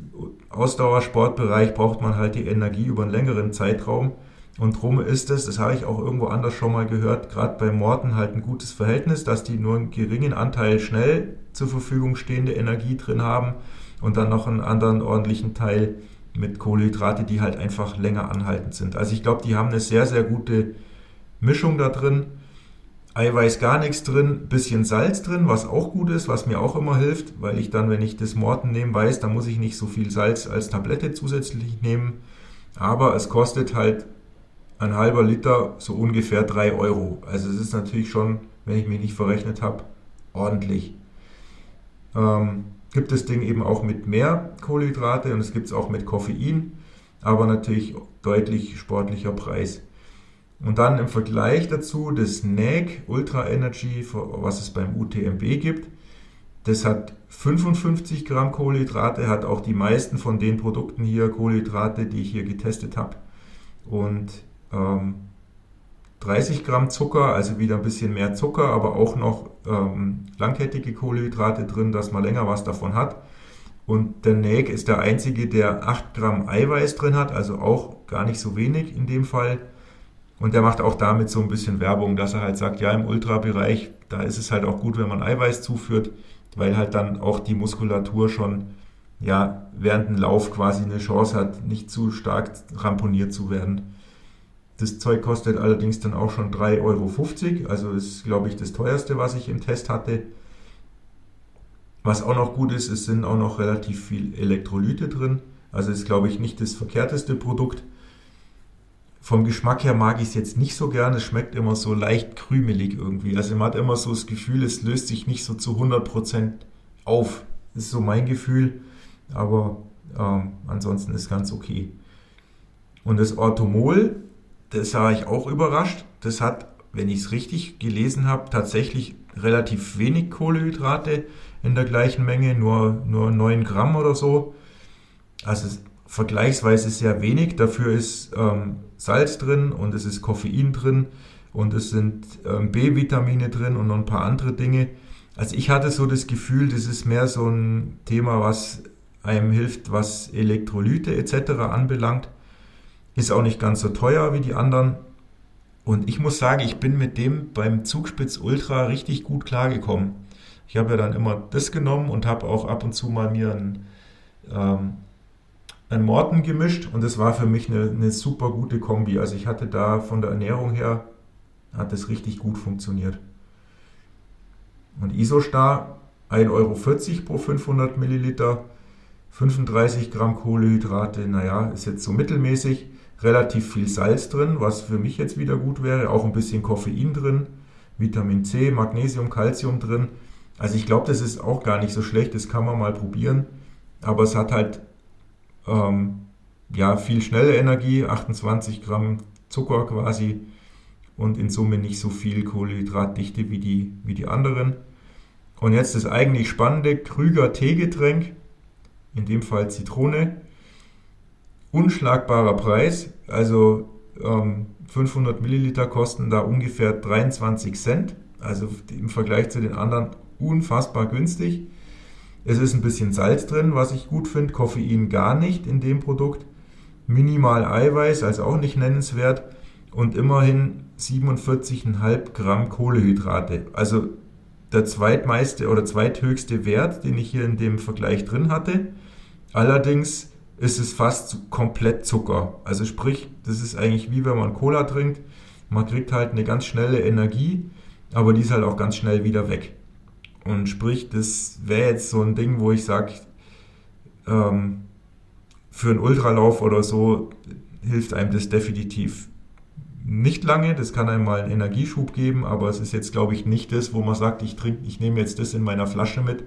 [SPEAKER 2] Ausdauersportbereich braucht man halt die Energie über einen längeren Zeitraum. Und drum ist es, das habe ich auch irgendwo anders schon mal gehört, gerade bei Morten halt ein gutes Verhältnis, dass die nur einen geringen Anteil schnell zur Verfügung stehende Energie drin haben und dann noch einen anderen ordentlichen Teil mit Kohlenhydrate, die halt einfach länger anhaltend sind. Also ich glaube, die haben eine sehr, sehr gute Mischung da drin Eiweiß gar nichts drin, bisschen Salz drin, was auch gut ist, was mir auch immer hilft, weil ich dann, wenn ich das Morten nehme, weiß, dann muss ich nicht so viel Salz als Tablette zusätzlich nehmen. Aber es kostet halt ein halber Liter so ungefähr 3 Euro. Also es ist natürlich schon, wenn ich mich nicht verrechnet habe, ordentlich. Ähm, gibt das Ding eben auch mit mehr Kohlenhydrate und es gibt es auch mit Koffein, aber natürlich deutlich sportlicher Preis. Und dann im Vergleich dazu das NAG Ultra Energy, was es beim UTMB gibt. Das hat 55 Gramm Kohlenhydrate, hat auch die meisten von den Produkten hier Kohlenhydrate, die ich hier getestet habe. Und ähm, 30 Gramm Zucker, also wieder ein bisschen mehr Zucker, aber auch noch ähm, langkettige Kohlenhydrate drin, dass man länger was davon hat. Und der NAG ist der einzige, der 8 Gramm Eiweiß drin hat, also auch gar nicht so wenig in dem Fall. Und der macht auch damit so ein bisschen Werbung, dass er halt sagt, ja, im Ultrabereich, da ist es halt auch gut, wenn man Eiweiß zuführt, weil halt dann auch die Muskulatur schon ja, während dem Lauf quasi eine Chance hat, nicht zu stark ramponiert zu werden. Das Zeug kostet allerdings dann auch schon 3,50 Euro, also ist, glaube ich, das teuerste, was ich im Test hatte. Was auch noch gut ist, es sind auch noch relativ viel Elektrolyte drin. Also ist, glaube ich, nicht das verkehrteste Produkt. Vom Geschmack her mag ich es jetzt nicht so gern. Es schmeckt immer so leicht krümelig irgendwie. Also man hat immer so das Gefühl, es löst sich nicht so zu 100% auf. Das ist so mein Gefühl. Aber ähm, ansonsten ist ganz okay. Und das Orthomol, das war ich auch überrascht. Das hat, wenn ich es richtig gelesen habe, tatsächlich relativ wenig Kohlehydrate in der gleichen Menge, nur, nur 9 Gramm oder so. Also vergleichsweise sehr wenig. Dafür ist ähm, Salz drin und es ist Koffein drin und es sind ähm, B-Vitamine drin und noch ein paar andere Dinge. Also ich hatte so das Gefühl, das ist mehr so ein Thema, was einem hilft, was Elektrolyte etc. anbelangt. Ist auch nicht ganz so teuer wie die anderen. Und ich muss sagen, ich bin mit dem beim Zugspitz Ultra richtig gut klargekommen. Ich habe ja dann immer das genommen und habe auch ab und zu mal mir ein ähm, ein Morten gemischt und das war für mich eine, eine super gute Kombi. Also ich hatte da von der Ernährung her, hat das richtig gut funktioniert. Und Isostar 1,40 Euro pro 500 Milliliter, 35 Gramm Kohlenhydrate, naja, ist jetzt so mittelmäßig, relativ viel Salz drin, was für mich jetzt wieder gut wäre, auch ein bisschen Koffein drin, Vitamin C, Magnesium, Calcium drin. Also ich glaube, das ist auch gar nicht so schlecht, das kann man mal probieren, aber es hat halt ähm, ja, viel schnelle Energie, 28 Gramm Zucker quasi und in Summe nicht so viel Kohlenhydratdichte wie die, wie die anderen. Und jetzt das eigentlich spannende Krüger Teegetränk, in dem Fall Zitrone. Unschlagbarer Preis, also ähm, 500 Milliliter kosten da ungefähr 23 Cent, also im Vergleich zu den anderen unfassbar günstig. Es ist ein bisschen Salz drin, was ich gut finde, Koffein gar nicht in dem Produkt. Minimal Eiweiß, also auch nicht nennenswert. Und immerhin 47,5 Gramm Kohlehydrate. Also der zweitmeiste oder zweithöchste Wert, den ich hier in dem Vergleich drin hatte. Allerdings ist es fast komplett Zucker. Also sprich, das ist eigentlich wie wenn man Cola trinkt. Man kriegt halt eine ganz schnelle Energie, aber die ist halt auch ganz schnell wieder weg. Und sprich, das wäre jetzt so ein Ding, wo ich sage, ähm, für einen Ultralauf oder so hilft einem das definitiv nicht lange. Das kann einem mal einen Energieschub geben, aber es ist jetzt, glaube ich, nicht das, wo man sagt, ich trinke, ich nehme jetzt das in meiner Flasche mit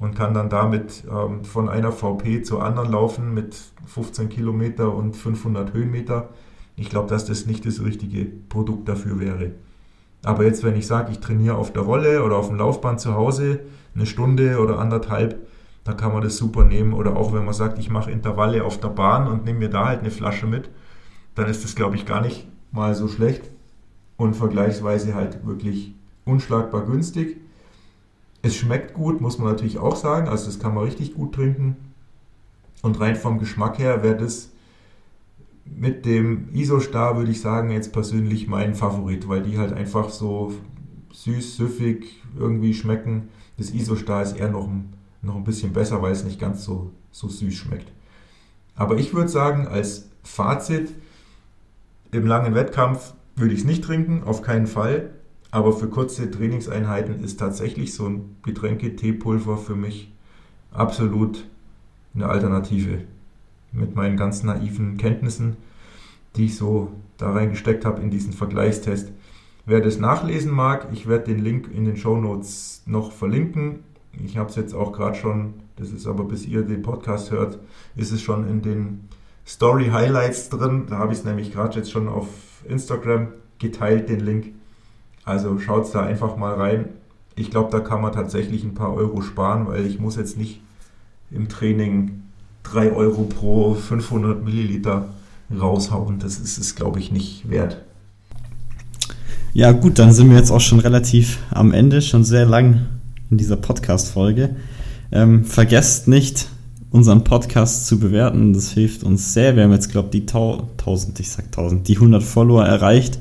[SPEAKER 2] und kann dann damit ähm, von einer VP zur anderen laufen mit 15 Kilometer und 500 Höhenmeter. Ich glaube, dass das nicht das richtige Produkt dafür wäre. Aber jetzt, wenn ich sage, ich trainiere auf der Rolle oder auf dem Laufband zu Hause eine Stunde oder anderthalb, dann kann man das super nehmen. Oder auch wenn man sagt, ich mache Intervalle auf der Bahn und nehme mir da halt eine Flasche mit, dann ist das, glaube ich, gar nicht mal so schlecht und vergleichsweise halt wirklich unschlagbar günstig. Es schmeckt gut, muss man natürlich auch sagen, also das kann man richtig gut trinken. Und rein vom Geschmack her wäre das mit dem Isostar, würde ich sagen, jetzt persönlich mein Favorit, weil die halt einfach so süß, süffig irgendwie schmecken. Das Isostar ist eher noch ein, noch ein bisschen besser, weil es nicht ganz so, so süß schmeckt. Aber ich würde sagen, als Fazit, im langen Wettkampf würde ich es nicht trinken, auf keinen Fall. Aber für kurze Trainingseinheiten ist tatsächlich so ein Getränke-Teepulver für mich absolut eine Alternative. Mit meinen ganz naiven Kenntnissen, die ich so da reingesteckt habe in diesen Vergleichstest. Wer das nachlesen mag, ich werde den Link in den Show Notes noch verlinken. Ich habe es jetzt auch gerade schon, das ist aber bis ihr den Podcast hört, ist es schon in den Story Highlights drin. Da habe ich es nämlich gerade jetzt schon auf Instagram geteilt, den Link. Also schaut da einfach mal rein. Ich glaube, da kann man tatsächlich ein paar Euro sparen, weil ich muss jetzt nicht im Training 3 Euro pro 500 Milliliter raushauen. Das ist es, glaube ich, nicht wert.
[SPEAKER 1] Ja gut, dann sind wir jetzt auch schon relativ am Ende, schon sehr lang in dieser Podcast-Folge. Ähm, vergesst nicht, unseren Podcast zu bewerten. Das hilft uns sehr. Wir haben jetzt, glaube ich, die 1000, ich sag 1000, die 100 Follower erreicht.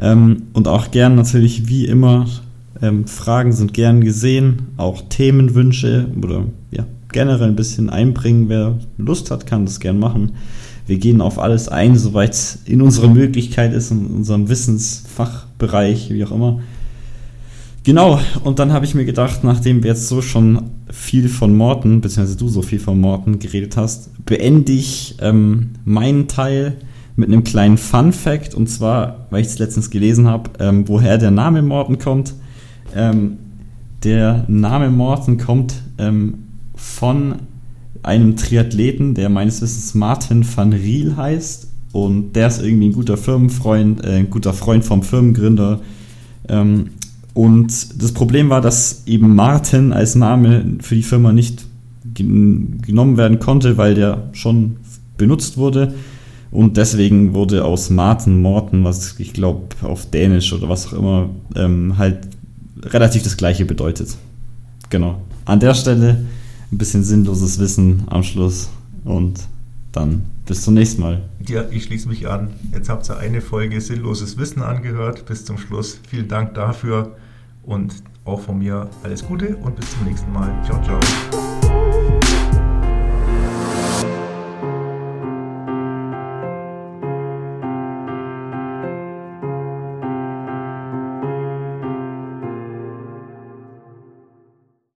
[SPEAKER 1] Ähm, und auch gern natürlich, wie immer, ähm, Fragen sind gern gesehen. Auch Themenwünsche oder ja, generell ein bisschen einbringen. Wer Lust hat, kann das gern machen. Wir gehen auf alles ein, soweit es in unserer Möglichkeit ist, in unserem Wissensfachbereich, wie auch immer. Genau, und dann habe ich mir gedacht, nachdem wir jetzt so schon viel von Morten, beziehungsweise du so viel von Morten geredet hast, beende ich ähm, meinen Teil mit einem kleinen Fun Fact, und zwar, weil ich es letztens gelesen habe, ähm, woher der Name Morten kommt. Ähm, der Name Morten kommt ähm, von einem Triathleten, der meines Wissens Martin van Riel heißt. Und der ist irgendwie ein guter Firmenfreund, äh, ein guter Freund vom Firmengründer. Ähm, und das Problem war, dass eben Martin als Name für die Firma nicht genommen werden konnte, weil der schon benutzt wurde. Und deswegen wurde aus Martin Morten, was ich glaube auf Dänisch oder was auch immer, ähm, halt relativ das gleiche bedeutet. Genau. An der Stelle ein bisschen sinnloses Wissen am Schluss und dann bis zum nächsten Mal.
[SPEAKER 2] Ja, ich schließe mich an. Jetzt habt ihr eine Folge sinnloses Wissen angehört. Bis zum Schluss. Vielen Dank dafür. Und auch von mir alles Gute und bis zum nächsten Mal. Ciao, ciao.